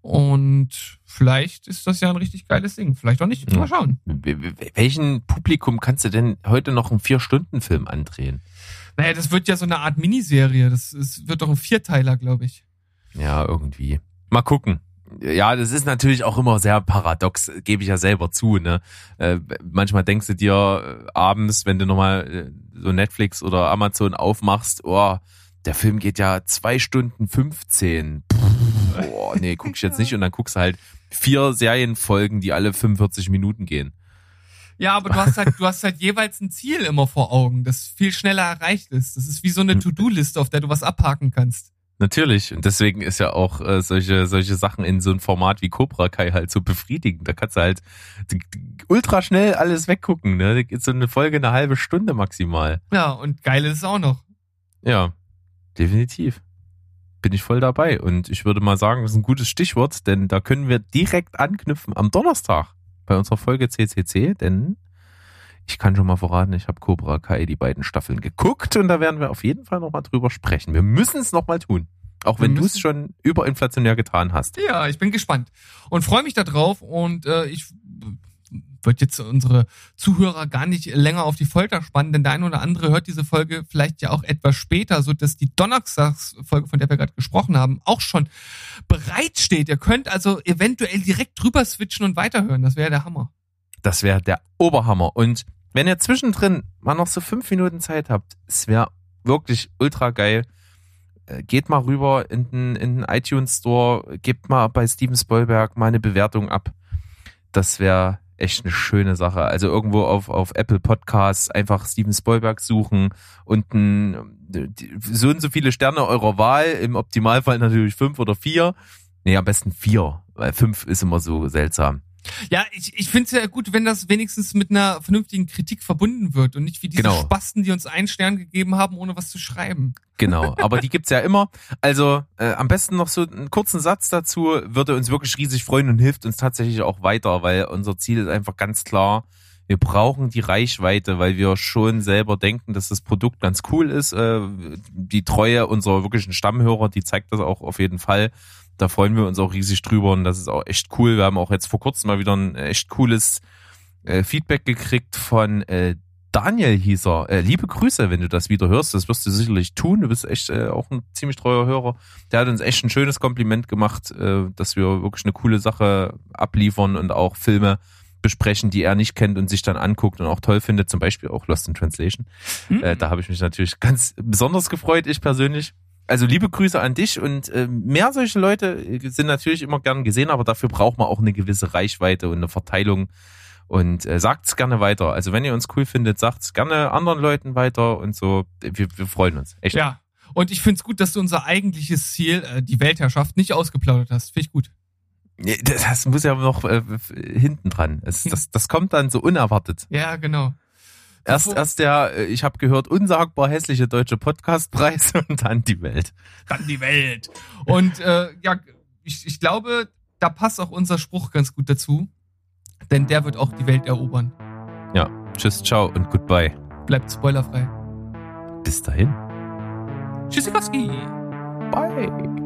Und vielleicht ist das ja ein richtig geiles Ding. Vielleicht auch nicht. Mal schauen. Welchen Publikum kannst du denn heute noch einen Vier-Stunden-Film andrehen? Naja, das wird ja so eine Art Miniserie. Das ist, wird doch ein Vierteiler, glaube ich. Ja, irgendwie. Mal gucken. Ja, das ist natürlich auch immer sehr paradox, gebe ich ja selber zu. Ne? Äh, manchmal denkst du dir äh, abends, wenn du nochmal äh, so Netflix oder Amazon aufmachst, oh, der Film geht ja zwei Stunden 15. Pff, boah, nee, guck ich jetzt nicht. Und dann guckst du halt vier Serienfolgen, die alle 45 Minuten gehen. Ja, aber du hast halt, du hast halt jeweils ein Ziel immer vor Augen, das viel schneller erreicht ist. Das ist wie so eine To-Do-Liste, auf der du was abhaken kannst. Natürlich. Und deswegen ist ja auch äh, solche, solche Sachen in so einem Format wie Cobra Kai halt so befriedigend. Da kannst du halt ultra schnell alles weggucken. Ne? Da geht so eine Folge eine halbe Stunde maximal. Ja, und geil ist es auch noch. Ja, definitiv. Bin ich voll dabei. Und ich würde mal sagen, das ist ein gutes Stichwort, denn da können wir direkt anknüpfen am Donnerstag bei unserer Folge CCC, denn ich kann schon mal verraten, ich habe Cobra Kai die beiden Staffeln geguckt und da werden wir auf jeden Fall nochmal drüber sprechen. Wir müssen es nochmal tun. Auch wenn du es schon überinflationär getan hast. Ja, ich bin gespannt und freue mich darauf und äh, ich wird jetzt unsere Zuhörer gar nicht länger auf die Folter spannen, denn der eine oder andere hört diese Folge vielleicht ja auch etwas später, so dass die Donnerstagsfolge, von der wir gerade gesprochen haben, auch schon bereitsteht. Ihr könnt also eventuell direkt drüber switchen und weiterhören. Das wäre der Hammer. Das wäre der Oberhammer. Und wenn ihr zwischendrin mal noch so fünf Minuten Zeit habt, es wäre wirklich ultra geil. Äh, Geht mal rüber in den, in den iTunes Store, gebt mal bei Steven Spoilberg mal eine Bewertung ab. Das wäre echt eine schöne Sache. Also irgendwo auf, auf Apple Podcasts einfach Steven Spielberg suchen und ein, so und so viele Sterne eurer Wahl, im Optimalfall natürlich fünf oder vier. Nee, am besten vier, weil fünf ist immer so seltsam. Ja, ich, ich finde es ja gut, wenn das wenigstens mit einer vernünftigen Kritik verbunden wird und nicht wie diese Genau. Spasten, die uns einen Stern gegeben haben, ohne was zu schreiben. Genau, aber die gibt's ja immer. Also äh, am besten noch so einen kurzen Satz dazu, würde uns wirklich riesig freuen und hilft uns tatsächlich auch weiter, weil unser Ziel ist einfach ganz klar, wir brauchen die Reichweite, weil wir schon selber denken, dass das Produkt ganz cool ist. Äh, die Treue unserer wirklichen Stammhörer, die zeigt das auch auf jeden Fall. Da freuen wir uns auch riesig drüber und das ist auch echt cool. Wir haben auch jetzt vor kurzem mal wieder ein echt cooles äh, Feedback gekriegt von äh, Daniel hieß er. Äh, liebe Grüße, wenn du das wieder hörst. Das wirst du sicherlich tun. Du bist echt äh, auch ein ziemlich treuer Hörer. Der hat uns echt ein schönes Kompliment gemacht, äh, dass wir wirklich eine coole Sache abliefern und auch Filme besprechen, die er nicht kennt und sich dann anguckt und auch toll findet. Zum Beispiel auch Lost in Translation. Äh, da habe ich mich natürlich ganz besonders gefreut, ich persönlich. Also liebe Grüße an dich und äh, mehr solche Leute sind natürlich immer gern gesehen, aber dafür braucht man auch eine gewisse Reichweite und eine Verteilung und äh, sagt's gerne weiter. Also wenn ihr uns cool findet, sagt's gerne anderen Leuten weiter und so. Wir, wir freuen uns. Echt. Ja. Und ich find's gut, dass du unser eigentliches Ziel, äh, die Weltherrschaft, nicht ausgeplaudert hast. Finde ich gut. Das, das muss ja noch äh, hinten dran. Es, das, das kommt dann so unerwartet. Ja, genau. Erst, erst der, äh, ich habe gehört, unsagbar hässliche deutsche Podcastpreis und dann die Welt. Dann die Welt. Und äh, ja, ich, ich glaube, da passt auch unser Spruch ganz gut dazu. Denn der wird auch die Welt erobern. Ja, tschüss, ciao und goodbye. Bleibt spoilerfrei. Bis dahin. Tschüssikowski. Bye.